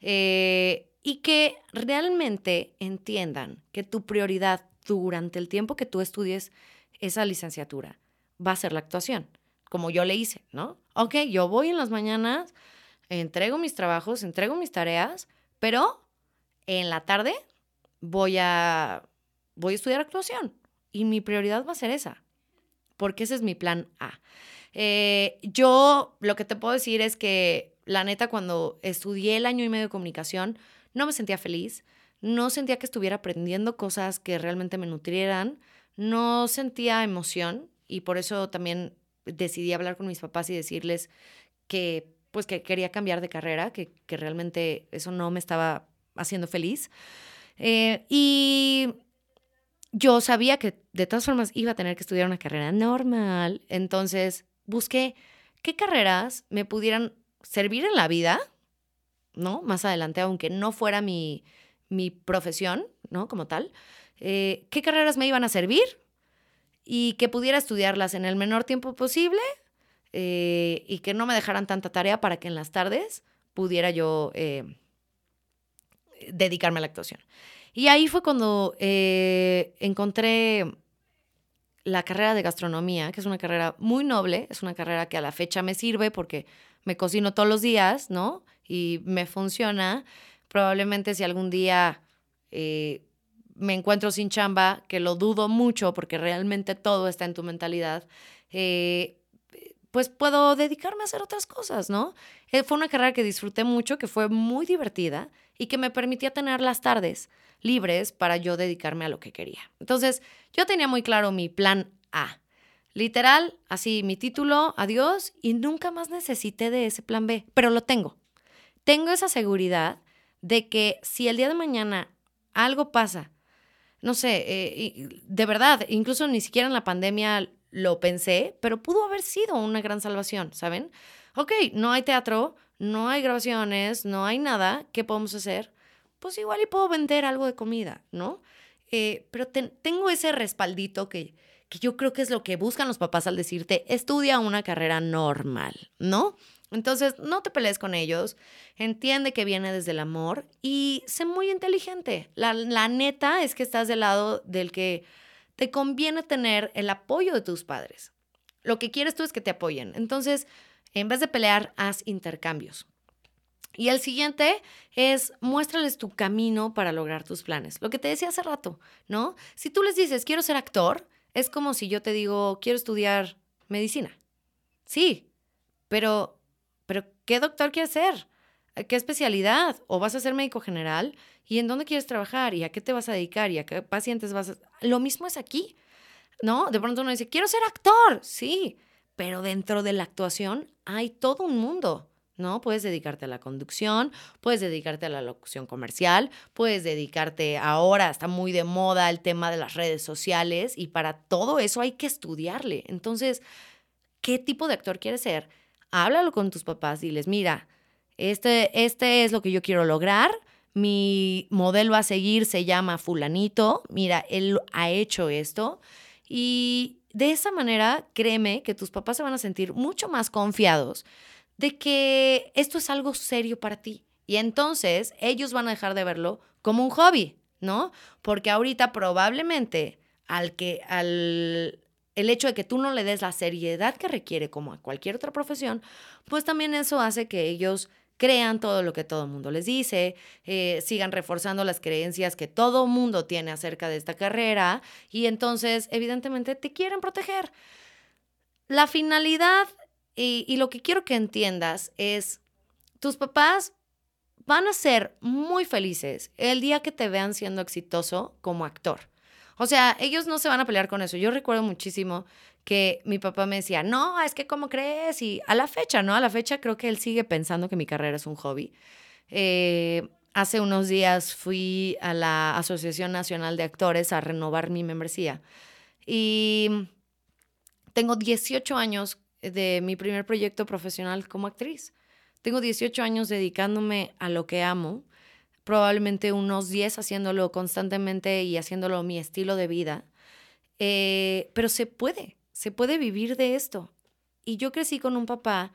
Eh, y que realmente entiendan que tu prioridad durante el tiempo que tú estudies esa licenciatura va a ser la actuación, como yo le hice, ¿no? Ok, yo voy en las mañanas, entrego mis trabajos, entrego mis tareas, pero en la tarde voy a, voy a estudiar actuación y mi prioridad va a ser esa, porque ese es mi plan A. Eh, yo lo que te puedo decir es que la neta, cuando estudié el año y medio de comunicación, no me sentía feliz, no sentía que estuviera aprendiendo cosas que realmente me nutrieran, no sentía emoción y por eso también decidí hablar con mis papás y decirles que pues que quería cambiar de carrera, que, realmente eso no me estaba haciendo feliz. Eh, y yo sabía que de todas formas iba a tener que estudiar una carrera normal, entonces busqué qué carreras me pudieran servir en la vida, ¿no? Más adelante, aunque no fuera mi, profesión, ¿no? Como tal, eh, ¿qué carreras me iban a servir? Y que pudiera estudiarlas en el menor tiempo posible eh, y que no me dejaran tanta tarea para que en las tardes pudiera yo eh, dedicarme a la actuación. Y ahí fue cuando encontré la carrera de gastronomía, que es una carrera muy noble, es una carrera que a la fecha me sirve porque me cocino todos los días, ¿no? Y me funciona. Probablemente si algún día eh, me encuentro sin chamba, que lo dudo mucho porque realmente todo está en tu mentalidad, eh, pues puedo dedicarme a hacer otras cosas, ¿no? Eh, fue una carrera que disfruté mucho, que fue muy divertida y que me permitía tener las tardes libres para yo dedicarme a lo que quería. Entonces, yo tenía muy claro mi plan A. Literal, así mi título, adiós, y nunca más necesité de ese plan B, pero lo tengo. Tengo esa seguridad de que si el día de mañana algo pasa, no sé, eh, de verdad, incluso ni siquiera en la pandemia lo pensé, pero pudo haber sido una gran salvación, ¿saben? Ok, no hay teatro, no hay grabaciones, no hay nada, ¿qué podemos hacer? Pues igual y puedo vender algo de comida, ¿no? Eh, pero tengo ese respaldito que, que yo creo que es lo que buscan los papás al decirte, estudia una carrera normal, ¿no? Entonces, no te pelees con ellos, entiende que viene desde el amor y sé muy inteligente. La, la, neta es que estás del lado del que te conviene tener el apoyo de tus padres. Lo que quieres tú es que te apoyen. Entonces, en vez de pelear, haz intercambios. Y el siguiente es muéstrales tu camino para lograr tus planes. Lo que te decía hace rato, ¿no? Si tú les dices, quiero ser actor, es como si yo te digo, quiero estudiar medicina. Sí, pero, pero ¿qué doctor quieres ser? ¿qué especialidad? ¿O vas a ser médico general? ¿Y en dónde quieres trabajar? ¿Y a qué te vas a dedicar? ¿Y a qué pacientes vas a...? Lo mismo es aquí, ¿no? De pronto uno dice, quiero ser actor, sí, pero dentro de la actuación hay todo un mundo. ¿no? Puedes dedicarte a la conducción, puedes dedicarte a la locución comercial, puedes dedicarte ahora, está muy de moda el tema de las redes sociales y para todo eso hay que estudiarle. Entonces, ¿qué tipo de actor quieres ser? Háblalo con tus papás, diles, mira, este, este es lo que yo quiero lograr, mi modelo a seguir se llama fulanito, mira, él ha hecho esto y de esa manera, créeme que tus papás se van a sentir mucho más confiados de que esto es algo serio para ti. Y entonces ellos van a dejar de verlo como un hobby, ¿no? Porque ahorita probablemente al que al el hecho de que tú no le des la seriedad que requiere como a cualquier otra profesión, pues también eso hace que ellos crean todo lo que todo el mundo les dice, eh, sigan reforzando las creencias que todo el mundo tiene acerca de esta carrera y entonces evidentemente te quieren proteger. La finalidad y, lo que quiero que entiendas es, tus papás van a ser muy felices el día que te vean siendo exitoso como actor. O sea, ellos no se van a pelear con eso. Yo recuerdo muchísimo que mi papá me decía, no, es que ¿cómo crees? Y a la fecha, ¿no? A la fecha creo que él sigue pensando que mi carrera es un hobby. Eh, hace unos días fui a la Asociación Nacional de Actores a renovar mi membresía y tengo 18 años de mi primer proyecto profesional como actriz. Tengo 18 años dedicándome a lo que amo, probablemente unos 10 haciéndolo constantemente y haciéndolo mi estilo de vida, eh, pero se puede, se puede vivir de esto. Y yo crecí con un papá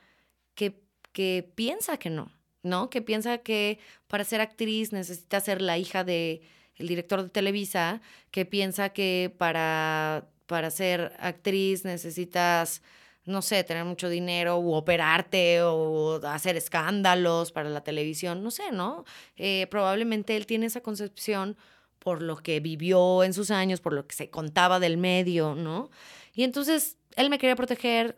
que, que piensa que no, ¿no? Que piensa que para ser actriz necesita ser la hija de director de Televisa, que piensa que para, para ser actriz necesitas no sé, tener mucho dinero o operarte o hacer escándalos para la televisión, no sé, ¿no? Eh, probablemente él tiene esa concepción por lo que vivió en sus años, por lo que se contaba del medio, ¿no? Y entonces él me quería proteger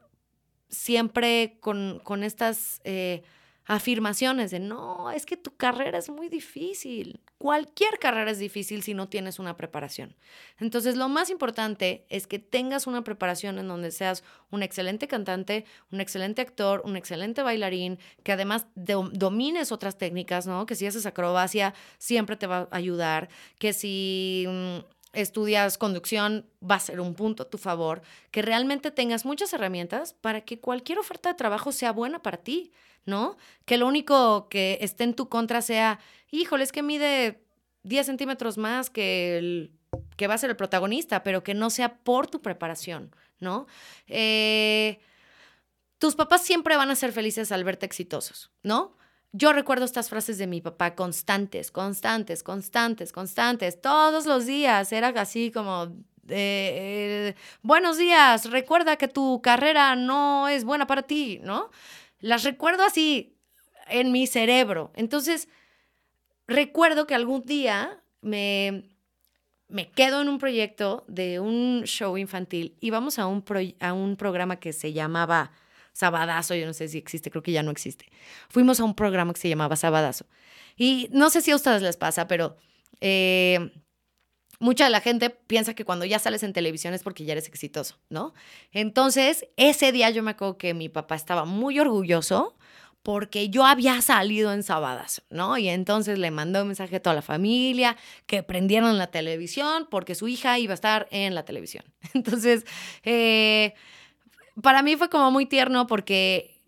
siempre con, con estas eh, afirmaciones de, no, es que tu carrera es muy difícil. Cualquier carrera es difícil si no tienes una preparación. Entonces, lo más importante es que tengas una preparación en donde seas un excelente cantante, un excelente actor, un excelente bailarín, que además domines otras técnicas, ¿no? Que si haces acrobacia, siempre te va a ayudar, que si mm, estudias conducción, va a ser un punto a tu favor, que realmente tengas muchas herramientas para que cualquier oferta de trabajo sea buena para ti, ¿no? Que lo único que esté en tu contra sea, híjole, es que mide 10 centímetros más que el que va a ser el protagonista, pero que no sea por tu preparación, ¿no? Eh, tus papás siempre van a ser felices al verte exitosos, ¿no? Yo recuerdo estas frases de mi papá constantes, constantes, constantes, constantes, todos los días. Era así como, eh, buenos días, recuerda que tu carrera no es buena para ti, ¿no? Las recuerdo así en mi cerebro. Entonces, recuerdo que algún día me, me quedo en un proyecto de un show infantil y vamos a un, a un programa que se llamaba Sabadazo, yo no sé si existe, creo que ya no existe. Fuimos a un programa que se llamaba Sabadazo. Y no sé si a ustedes les pasa, pero eh, mucha de la gente piensa que cuando ya sales en televisión es porque ya eres exitoso, ¿no? Entonces, ese día yo me acuerdo que mi papá estaba muy orgulloso porque yo había salido en Sabadazo, ¿no? Y entonces le mandó un mensaje a toda la familia que prendieron la televisión porque su hija iba a estar en la televisión. *laughs* Entonces, eh, para mí fue como muy tierno porque,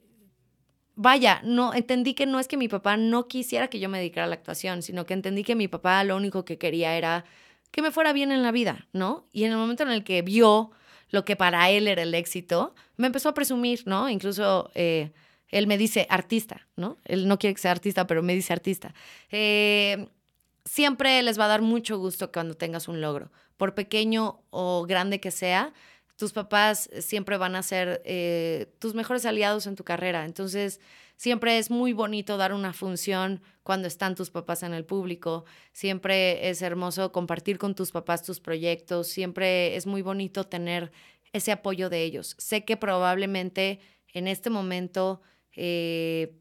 vaya, no entendí que no es que mi papá no quisiera que yo me dedicara a la actuación, sino que entendí que mi papá lo único que quería era que me fuera bien en la vida, ¿no? Y en el momento en el que vio lo que para él era el éxito, me empezó a presumir, ¿no? Incluso eh, él me dice artista, ¿no? Él no quiere que sea artista, pero me dice artista. Eh, siempre les va a dar mucho gusto cuando tengas un logro, por pequeño o grande que sea tus papás siempre van a ser eh, tus mejores aliados en tu carrera. Entonces, siempre es muy bonito dar una función cuando están tus papás en el público. Siempre es hermoso compartir con tus papás tus proyectos. Siempre es muy bonito tener ese apoyo de ellos. Sé que probablemente en este momento... Eh,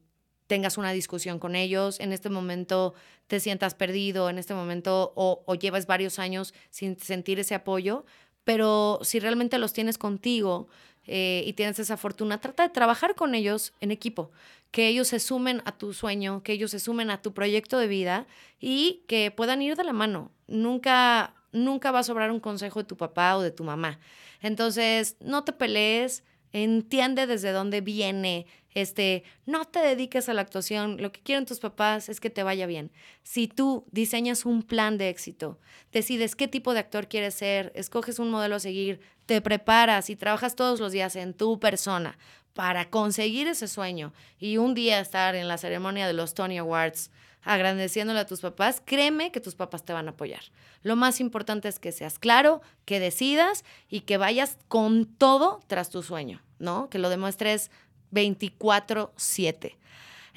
tengas una discusión con ellos, en este momento te sientas perdido, en este momento o, o llevas varios años sin sentir ese apoyo, pero si realmente los tienes contigo eh, y tienes esa fortuna, trata de trabajar con ellos en equipo, que ellos se sumen a tu sueño, que ellos se sumen a tu proyecto de vida y que puedan ir de la mano. Nunca, nunca va a sobrar un consejo de tu papá o de tu mamá. Entonces, no te pelees, entiende desde dónde viene este, no te dediques a la actuación, lo que quieren tus papás es que te vaya bien. Si tú diseñas un plan de éxito, decides qué tipo de actor quieres ser, escoges un modelo a seguir, te preparas y trabajas todos los días en tu persona para conseguir ese sueño y un día estar en la ceremonia de los Tony Awards agradeciéndole a tus papás, créeme que tus papás te van a apoyar. Lo más importante es que seas claro, que decidas y que vayas con todo tras tu sueño, ¿no? Que lo demuestres 24/7.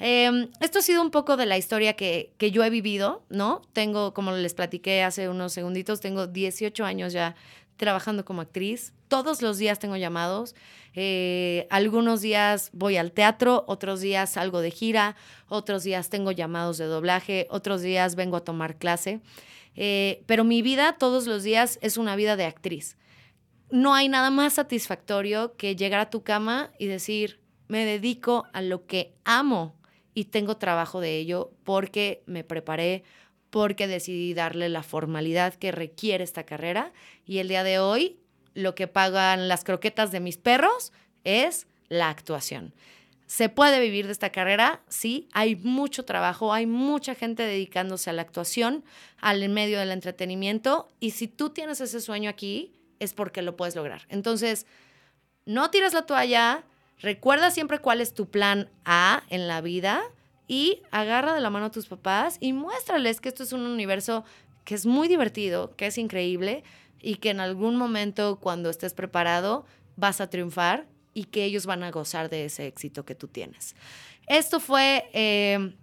Em, esto ha sido un poco de la historia que, que, yo he vivido, ¿no? Tengo, como les platiqué hace unos segunditos, tengo 18 años ya trabajando como actriz. Todos los días tengo llamados. Eh, algunos días voy al teatro, otros días salgo de gira, otros días tengo llamados de doblaje, otros días vengo a tomar clase. Eh, pero mi vida todos los días es una vida de actriz. No hay nada más satisfactorio que llegar a tu cama y decir, me dedico a lo que amo y tengo trabajo de ello porque me preparé, porque decidí darle la formalidad que requiere esta carrera y el día de hoy lo que pagan las croquetas de mis perros es la actuación. ¿Se puede vivir de esta carrera? Sí, hay mucho trabajo, hay mucha gente dedicándose a la actuación, al medio del entretenimiento, y si tú tienes ese sueño aquí, es porque lo puedes lograr. Entonces, no tires la toalla, recuerda siempre cuál es tu plan A en la vida y agarra de la mano a tus papás y muéstrales que esto es un universo que es muy divertido, que es increíble y que en algún momento cuando estés preparado vas a triunfar y que ellos van a gozar de ese éxito que tú tienes. Esto fue eh,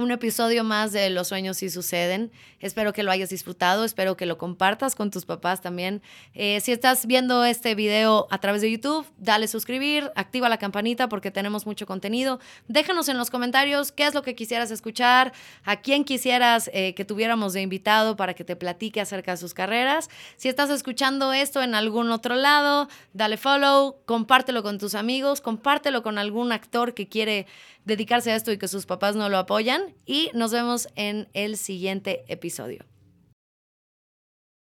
un episodio más de Los sueños sí suceden. Espero que lo hayas disfrutado, espero que lo compartas con tus papás también. Eh, si estás viendo este video a través de YouTube, dale suscribir, activa la campanita porque tenemos mucho contenido. Déjanos en los comentarios qué es lo que quisieras escuchar, a quién quisieras eh, que tuviéramos de invitado para que te platique acerca de sus carreras. Si estás escuchando esto en algún otro lado, dale follow, compártelo con tus amigos, compártelo con algún actor que quiere dedicarse a esto y que sus papás no lo apoyan. Y nos vemos en el siguiente episodio.